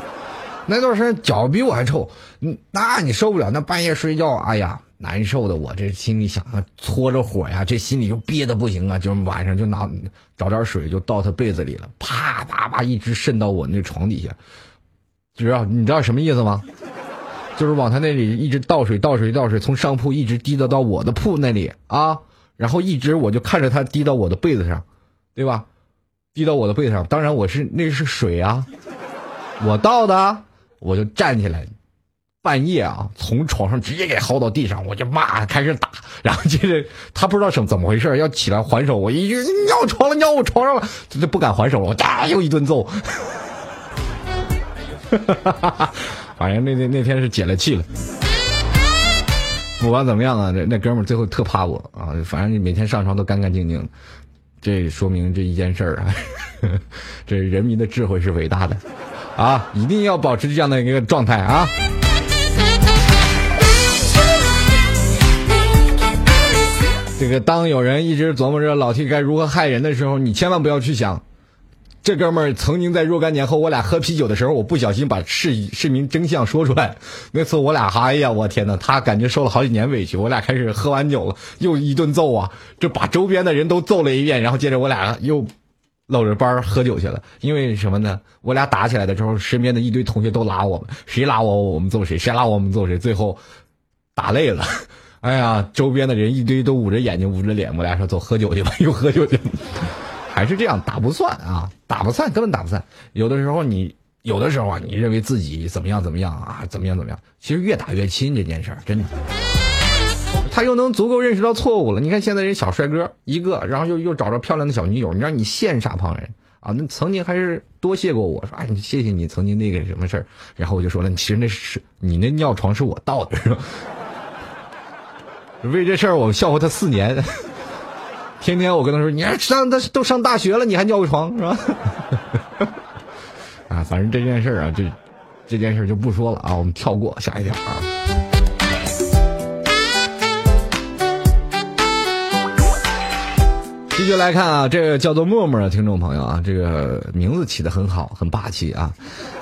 那段时间脚比我还臭，嗯，那你受不了。那半夜睡觉，哎呀，难受的，我这心里想啊，搓着火呀，这心里就憋的不行啊，就晚上就拿找点水就倒他被子里了，啪啪啪一直渗到我那床底下。知道你知道什么意思吗？就是往他那里一直倒水倒水倒水，从上铺一直滴到到我的铺那里啊，然后一直我就看着他滴到我的被子上，对吧？滴到我的被子上，当然我是那是水啊，我倒的，我就站起来，半夜啊，从床上直接给薅到地上，我就骂，开始打，然后接着他不知道什怎么回事，要起来还手，我一句尿床了，尿我床上了，他就不敢还手了，我哒又一顿揍。反正那那那天是解了气了。不管怎么样啊，那那哥们最后特怕我啊。反正每天上床都干干净净，这说明这一件事儿啊，这人民的智慧是伟大的啊！一定要保持这样的一个状态啊。这个当有人一直琢磨着老 T 该如何害人的时候，你千万不要去想。这哥们儿曾经在若干年后，我俩喝啤酒的时候，我不小心把事事名真相说出来。那次我俩，哎呀，我天呐，他感觉受了好几年委屈。我俩开始喝完酒了，又一顿揍啊，就把周边的人都揍了一遍。然后接着我俩又搂着班喝酒去了。因为什么呢？我俩打起来的时候，身边的一堆同学都拉我们，谁拉我我们揍谁，谁拉我们揍谁。最后打累了，哎呀，周边的人一堆都捂着眼睛捂着脸。我俩说走喝酒去吧，又喝酒去。还是这样打不算啊，打不算，根本打不算。有的时候你，有的时候啊，你认为自己怎么样怎么样啊，怎么样怎么样，其实越打越亲这件事儿，真的。他又能足够认识到错误了。你看现在人小帅哥一个，然后又又找着漂亮的小女友，你让你羡煞旁人啊？那曾经还是多谢过我说，哎，谢谢你曾经那个什么事儿。然后我就说了，其实那是你那尿床是我倒的，是吧？为这事儿我笑话他四年。天天我跟他说，你还上他都上大学了，你还尿个床是吧？啊，反正这件事儿啊，就这件事就不说了啊，我们跳过下一条啊。继续来看啊，这个叫做默默的听众朋友啊，这个名字起的很好，很霸气啊。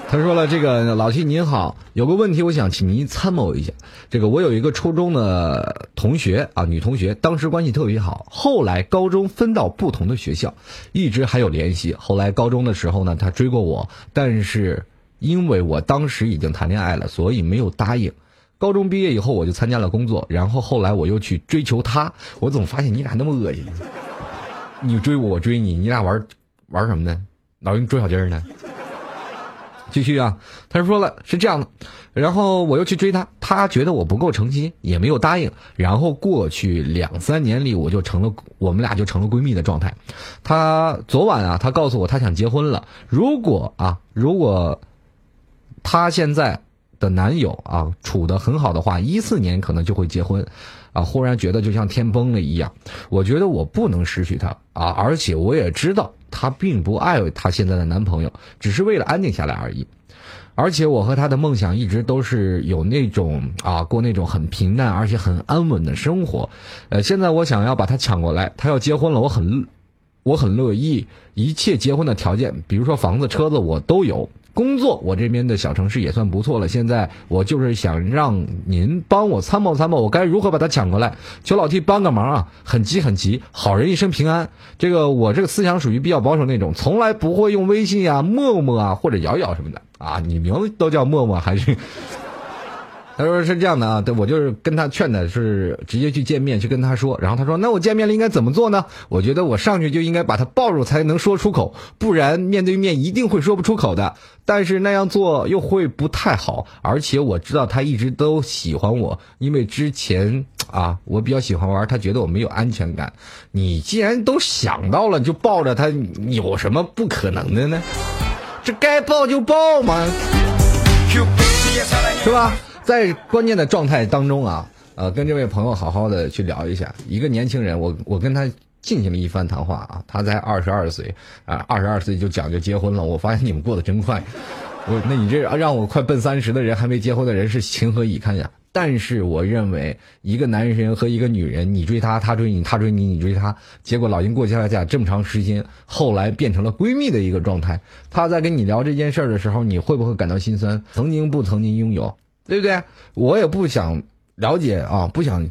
他说了：“这个老七您好，有个问题我想请您参谋一下。这个我有一个初中的同学啊，女同学，当时关系特别好，后来高中分到不同的学校，一直还有联系。后来高中的时候呢，她追过我，但是因为我当时已经谈恋爱了，所以没有答应。高中毕业以后，我就参加了工作，然后后来我又去追求她。我怎么发现你俩那么恶心。”你追我，我追你，你俩玩玩什么呢？老用捉小鸡儿呢？继续啊，他说了是这样的，然后我又去追他，他觉得我不够诚心，也没有答应。然后过去两三年里，我就成了我们俩就成了闺蜜的状态。他昨晚啊，他告诉我他想结婚了。如果啊，如果他现在的男友啊处的很好的话，一四年可能就会结婚。啊，忽然觉得就像天崩了一样。我觉得我不能失去他啊，而且我也知道他并不爱他现在的男朋友，只是为了安定下来而已。而且我和他的梦想一直都是有那种啊，过那种很平淡而且很安稳的生活。呃，现在我想要把他抢过来，他要结婚了，我很我很乐意，一切结婚的条件，比如说房子、车子，我都有。工作，我这边的小城市也算不错了。现在我就是想让您帮我参谋参谋，我该如何把他抢过来？求老 T 帮个忙啊！很急很急，好人一生平安。这个我这个思想属于比较保守那种，从来不会用微信啊、陌陌啊或者摇摇什么的啊。你名字都叫陌陌还是？他说是这样的啊，对我就是跟他劝的是直接去见面去跟他说，然后他说那我见面了应该怎么做呢？我觉得我上去就应该把他抱住才能说出口，不然面对面一定会说不出口的。但是那样做又会不太好，而且我知道他一直都喜欢我，因为之前啊我比较喜欢玩，他觉得我没有安全感。你既然都想到了，就抱着他，有什么不可能的呢？这该抱就抱嘛，是吧？在关键的状态当中啊，呃，跟这位朋友好好的去聊一下。一个年轻人，我我跟他进行了一番谈话啊，他才二十二岁啊，二十二岁就讲究结婚了。我发现你们过得真快，我那你这让我快奔三十的人还没结婚的人是情何以堪呀？但是我认为，一个男人和一个女人，你追他，他追你，他追你，你追他，结果老鹰过家家这么长时间，后来变成了闺蜜的一个状态。他在跟你聊这件事儿的时候，你会不会感到心酸？曾经不曾经拥有？对不对？我也不想了解啊，不想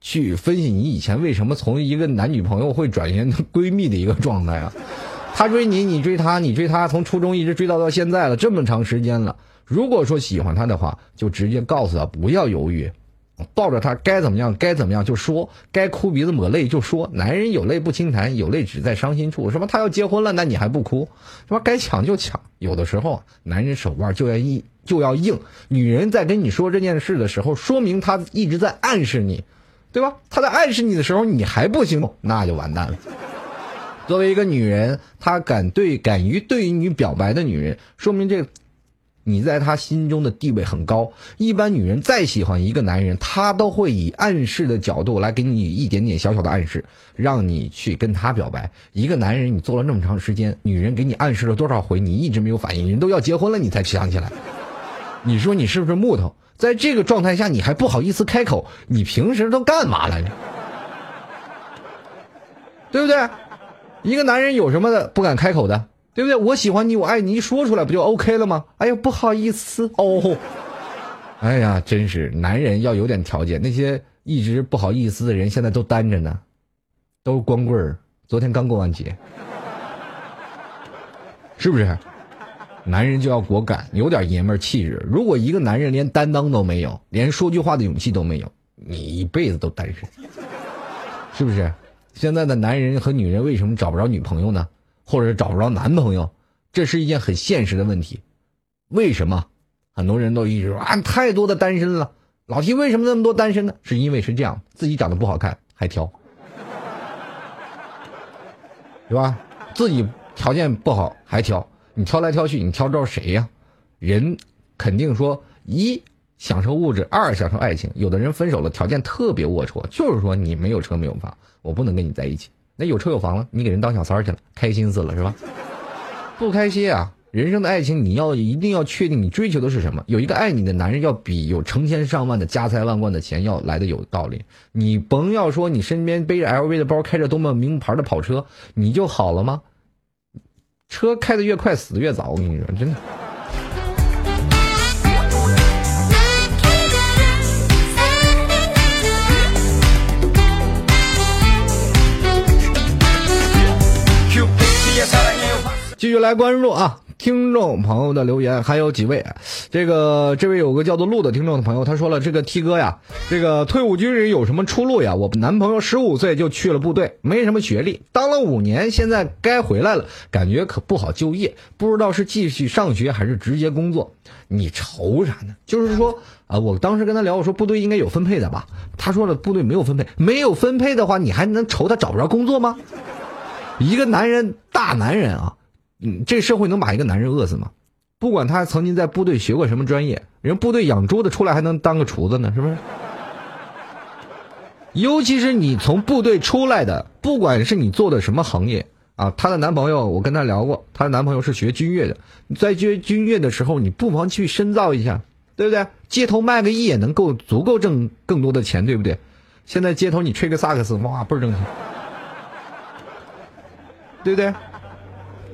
去分析你以前为什么从一个男女朋友会转变成闺蜜的一个状态啊。他追你，你追他，你追他，从初中一直追到到现在了，这么长时间了。如果说喜欢他的话，就直接告诉他，不要犹豫。抱着他该怎么样该怎么样就说，该哭鼻子抹泪就说。男人有泪不轻弹，有泪只在伤心处。什么他要结婚了，那你还不哭？什么该抢就抢。有的时候，男人手腕就愿意，就要硬。女人在跟你说这件事的时候，说明她一直在暗示你，对吧？她在暗示你的时候，你还不行动，那就完蛋了。作为一个女人，她敢对敢于对于你表白的女人，说明这。你在她心中的地位很高。一般女人再喜欢一个男人，她都会以暗示的角度来给你一点点小小的暗示，让你去跟她表白。一个男人，你做了那么长时间，女人给你暗示了多少回，你一直没有反应，人都要结婚了，你才想起来。你说你是不是木头？在这个状态下，你还不好意思开口，你平时都干嘛来着？对不对？一个男人有什么的不敢开口的？对不对？我喜欢你，我爱你，一说出来不就 OK 了吗？哎呀，不好意思哦。哎呀，真是男人要有点条件。那些一直不好意思的人，现在都单着呢，都光棍儿。昨天刚过完节，是不是？男人就要果敢，有点爷们儿气质。如果一个男人连担当都没有，连说句话的勇气都没有，你一辈子都单身，是不是？现在的男人和女人为什么找不着女朋友呢？或者找不着男朋友，这是一件很现实的问题。为什么很多人都一直说啊，太多的单身了？老提为什么那么多单身呢？是因为是这样，自己长得不好看还挑，是吧？自己条件不好还挑，你挑来挑去，你挑着谁呀？人肯定说一享受物质，二享受爱情。有的人分手了，条件特别龌龊，就是说你没有车没有房，我不能跟你在一起。那有车有房了，你给人当小三去了，开心死了是吧？不开心啊！人生的爱情，你要一定要确定你追求的是什么。有一个爱你的男人，要比有成千上万的家财万贯的钱要来的有道理。你甭要说你身边背着 LV 的包，开着多么名牌的跑车，你就好了吗？车开的越快，死的越早。我跟你说，真的。继续来关注啊，听众朋友的留言，还有几位，这个这位有个叫做陆的听众的朋友，他说了，这个 T 哥呀，这个退伍军人有什么出路呀？我男朋友十五岁就去了部队，没什么学历，当了五年，现在该回来了，感觉可不好就业，不知道是继续上学还是直接工作。你愁啥呢？就是说啊，我当时跟他聊，我说部队应该有分配的吧？他说了，部队没有分配，没有分配的话，你还能愁他找不着工作吗？一个男人，大男人啊。这社会能把一个男人饿死吗？不管他曾经在部队学过什么专业，人部队养猪的出来还能当个厨子呢，是不是？尤其是你从部队出来的，不管是你做的什么行业啊，她的男朋友我跟她聊过，她的男朋友是学军乐的，在学军乐的时候，你不妨去深造一下，对不对？街头卖个艺也能够足够挣更多的钱，对不对？现在街头你吹个萨克斯，哇，倍儿挣钱，对不对？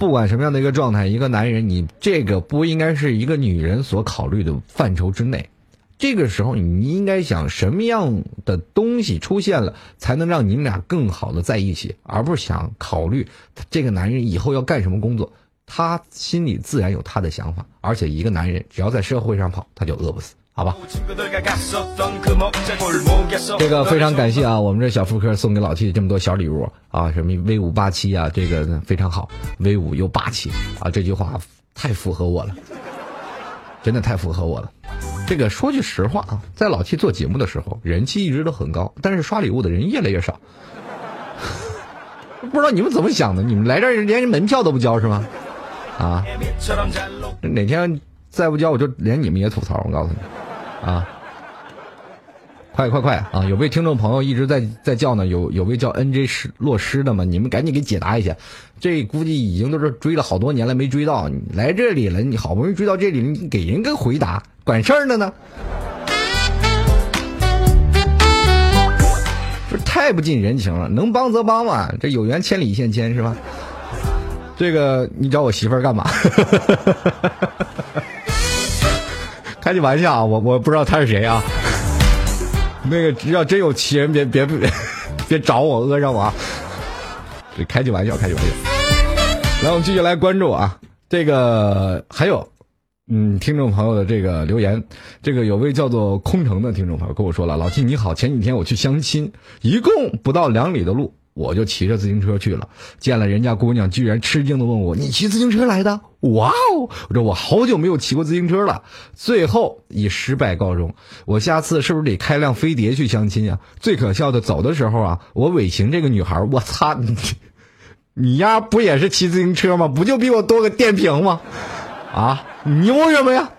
不管什么样的一个状态，一个男人，你这个不应该是一个女人所考虑的范畴之内。这个时候，你应该想什么样的东西出现了，才能让你们俩更好的在一起，而不是想考虑这个男人以后要干什么工作。他心里自然有他的想法，而且一个男人只要在社会上跑，他就饿不死。好吧，这个非常感谢啊！我们这小妇科送给老 T 这么多小礼物啊，什么威武霸气啊，这个非常好，威武又霸气啊！这句话太符合我了，真的太符合我了。这个说句实话啊，在老 T 做节目的时候，人气一直都很高，但是刷礼物的人越来越少。不知道你们怎么想的？你们来这儿连门票都不交是吗？啊？哪天再不交，我就连你们也吐槽。我告诉你。啊！快快快啊！有位听众朋友一直在在叫呢，有有位叫 N J 师落师的吗？你们赶紧给解答一下。这估计已经都是追了好多年了，没追到。你来这里了，你好不容易追到这里，你给人个回答，管事儿的呢？这太不近人情了，能帮则帮嘛，这有缘千里一线牵是吧？这个你找我媳妇儿干嘛？开句玩笑啊，我我不知道他是谁啊。那个只要真有奇人，别别别 别找我讹上我啊！这开句玩笑，开句玩笑。来，我们继续来关注啊，这个还有，嗯，听众朋友的这个留言，这个有位叫做空城的听众朋友跟我说了，老季你好，前几天我去相亲，一共不到两里的路。我就骑着自行车去了，见了人家姑娘，居然吃惊的问我：“你骑自行车来的？”哇哦！我说我好久没有骑过自行车了。最后以失败告终。我下次是不是得开辆飞碟去相亲呀？最可笑的，走的时候啊，我尾行这个女孩，我擦 你！丫不也是骑自行车吗？不就比我多个电瓶吗？啊，牛什么呀？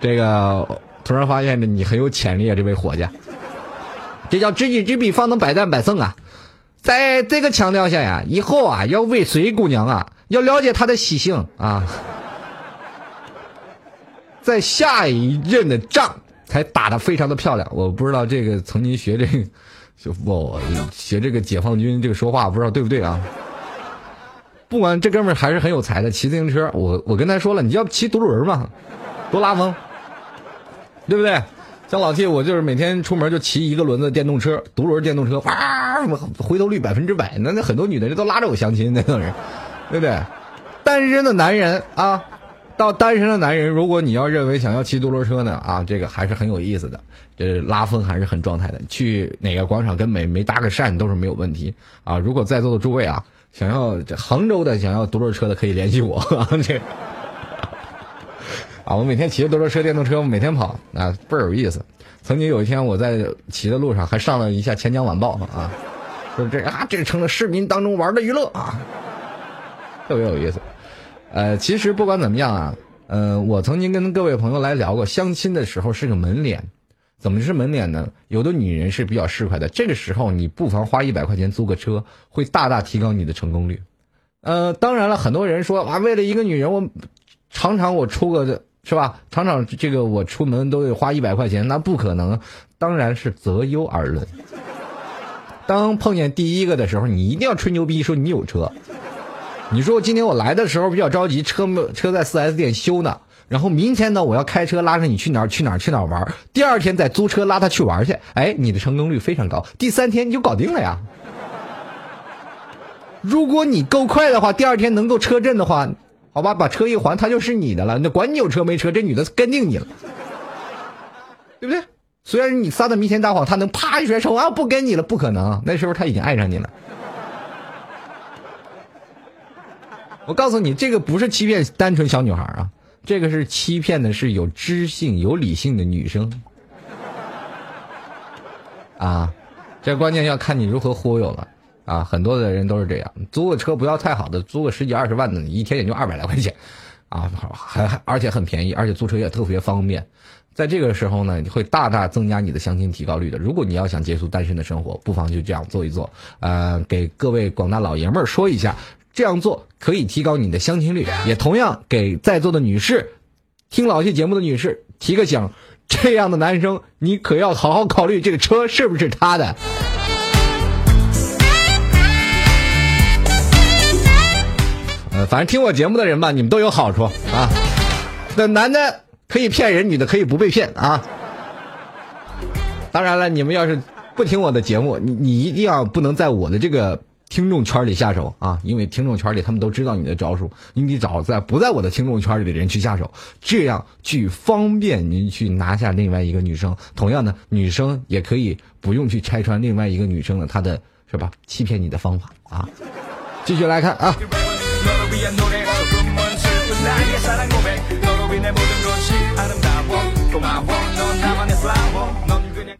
这个突然发现这你很有潜力啊，这位伙计。这叫知己知彼，方能百战百胜啊！在这个强调下呀，以后啊要尾随姑娘啊，要了解她的习性啊，在下一任的仗才打得非常的漂亮。我不知道这个曾经学这个，就不学这个解放军这个说话，不知道对不对啊？不管这哥们还是很有才的，骑自行车，我我跟他说了，你要骑独轮嘛，多拉风，对不对？像老 T，我就是每天出门就骑一个轮子电动车，独轮电动车，哇，回头率百分之百，那那很多女的人都拉着我相亲，那种人，对不对？单身的男人啊，到单身的男人，如果你要认为想要骑独轮车呢，啊，这个还是很有意思的，这拉风还是很状态的。去哪个广场跟美眉搭个讪都是没有问题啊。如果在座的诸位啊，想要这杭州的想要独轮车的，可以联系我，这。啊，我每天骑着独轮车、电动车，我每天跑啊，倍儿有意思。曾经有一天，我在骑的路上还上了一下《钱江晚报》啊，说这啊，这成了市民当中玩的娱乐啊，特别有意思。呃，其实不管怎么样啊，嗯，我曾经跟各位朋友来聊过，相亲的时候是个门脸，怎么是门脸呢？有的女人是比较市侩的，这个时候你不妨花一百块钱租个车，会大大提高你的成功率。呃，当然了，很多人说啊，为了一个女人我。常常我出个是吧？厂长这个我出门都得花一百块钱，那不可能，当然是择优而论。当碰见第一个的时候，你一定要吹牛逼说你有车。你说今天我来的时候比较着急，车车在四 S 店修呢。然后明天呢，我要开车拉着你去哪儿去哪儿去哪儿玩。第二天再租车拉他去玩去。哎，你的成功率非常高。第三天你就搞定了呀。如果你够快的话，第二天能够车震的话，好吧，把车一还，他就是你的了。那管你有车没车，这女的跟定你了，对不对？虽然你撒的弥天大谎，他能啪一甩手啊，不跟你了，不可能。那时候他已经爱上你了。我告诉你，这个不是欺骗单纯小女孩啊。这个是欺骗的，是有知性、有理性的女生，啊，这关键要看你如何忽悠了啊！很多的人都是这样，租个车不要太好的，租个十几二十万的，一天也就二百来块钱，啊，还还而且很便宜，而且租车也特别方便。在这个时候呢，你会大大增加你的相亲提高率的。如果你要想结束单身的生活，不妨就这样做一做。呃，给各位广大老爷们儿说一下。这样做可以提高你的相亲率，也同样给在座的女士、听老 T 节目的女士提个醒：这样的男生，你可要好好考虑这个车是不是他的。反正听我节目的人吧，你们都有好处啊。那男的可以骗人，女的可以不被骗啊。当然了，你们要是不听我的节目，你你一定要不能在我的这个。听众圈里下手啊，因为听众圈里他们都知道你的招数，你得找在不在我的听众圈里的人去下手，这样去方便您去拿下另外一个女生。同样的，女生也可以不用去拆穿另外一个女生的她的是吧？欺骗你的方法啊。继续来看啊。 너를 위한 노래. 조금만 슬픈 나의 사랑 고백. 너로 인해 모든 것이 아름다워.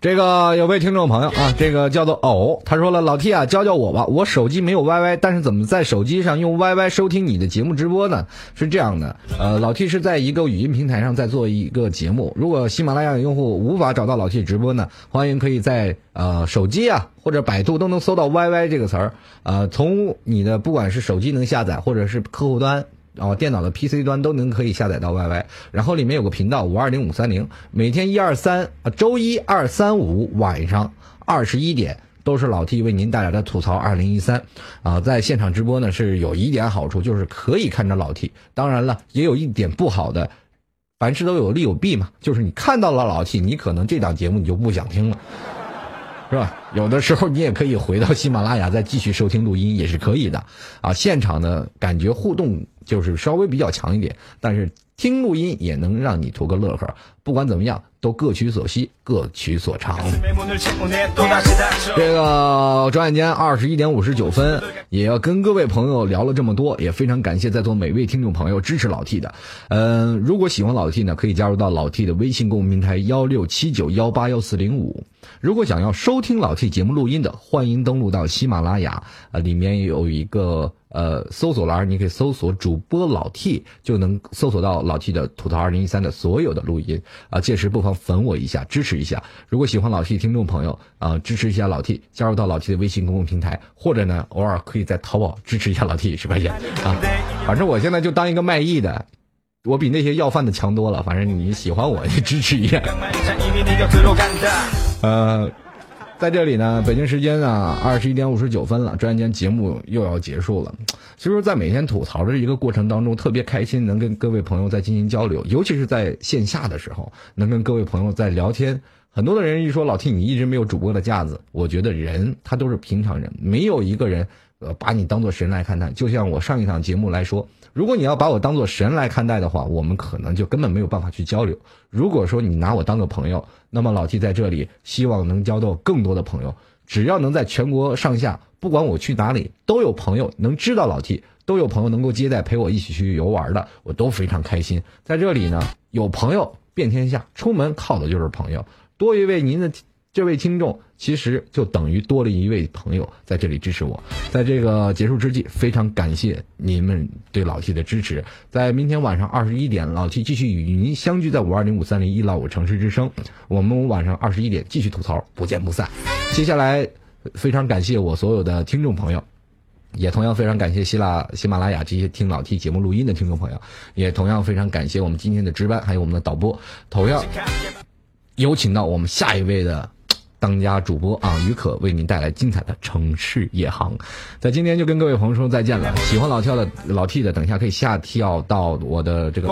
这个有位听众朋友啊，这个叫做偶，他说了：“老 T 啊，教教我吧，我手机没有 YY，但是怎么在手机上用 YY 收听你的节目直播呢？”是这样的，呃，老 T 是在一个语音平台上在做一个节目。如果喜马拉雅用户无法找到老 T 直播呢，欢迎可以在呃手机啊或者百度都能搜到 YY 这个词儿，呃，从你的不管是手机能下载，或者是客户端。然后电脑的 PC 端都能可以下载到 YY，然后里面有个频道五二零五三零，每天一二三啊，周一二三五晚上二十一点都是老 T 为您带来的吐槽二零一三啊，在现场直播呢是有一点好处，就是可以看着老 T，当然了也有一点不好的，凡事都有利有弊嘛，就是你看到了老 T，你可能这档节目你就不想听了。是吧？有的时候你也可以回到喜马拉雅再继续收听录音，也是可以的。啊，现场的感觉互动就是稍微比较强一点，但是听录音也能让你图个乐呵。不管怎么样。都各取所需，各取所长。这个转眼间二十一点五十九分，也要跟各位朋友聊了这么多，也非常感谢在座每位听众朋友支持老 T 的。嗯，如果喜欢老 T 呢，可以加入到老 T 的微信公众平台幺六七九幺八幺四零五。如果想要收听老 T 节目录音的，欢迎登录到喜马拉雅，呃，里面有一个。呃，搜索栏你可以搜索主播老 T，就能搜索到老 T 的吐槽二零一三的所有的录音啊。届时不妨粉我一下，支持一下。如果喜欢老 T 听众朋友啊，支持一下老 T，加入到老 T 的微信公共平台，或者呢，偶尔可以在淘宝支持一下老 T 十块钱啊。反正我现在就当一个卖艺的，我比那些要饭的强多了。反正你喜欢我，就支持一下。呃。在这里呢，北京时间啊，二十一点五十九分了，转眼间节目又要结束了。其实，在每天吐槽的一个过程当中，特别开心，能跟各位朋友在进行交流，尤其是在线下的时候，能跟各位朋友在聊天。很多的人一说老 T，你一直没有主播的架子，我觉得人他都是平常人，没有一个人呃把你当做神来看待。就像我上一场节目来说。如果你要把我当做神来看待的话，我们可能就根本没有办法去交流。如果说你拿我当个朋友，那么老 T 在这里希望能交到更多的朋友。只要能在全国上下，不管我去哪里，都有朋友能知道老 T，都有朋友能够接待陪我一起去游玩的，我都非常开心。在这里呢，有朋友遍天下，出门靠的就是朋友。多一位您的。这位听众其实就等于多了一位朋友在这里支持我，在这个结束之际，非常感谢你们对老 T 的支持。在明天晚上二十一点，老 T 继续与您相聚在五二零五三零一老五城市之声。我们晚上二十一点继续吐槽，不见不散。接下来，非常感谢我所有的听众朋友。也同样非常感谢希腊喜马拉雅这些听老 T 节目录音的听众朋友，也同样非常感谢我们今天的值班，还有我们的导播。同样有请到我们下一位的当家主播啊，于可为您带来精彩的城市夜航。在今天就跟各位朋友说再见了。喜欢老跳的老 T 的，等一下可以下跳到我的这个。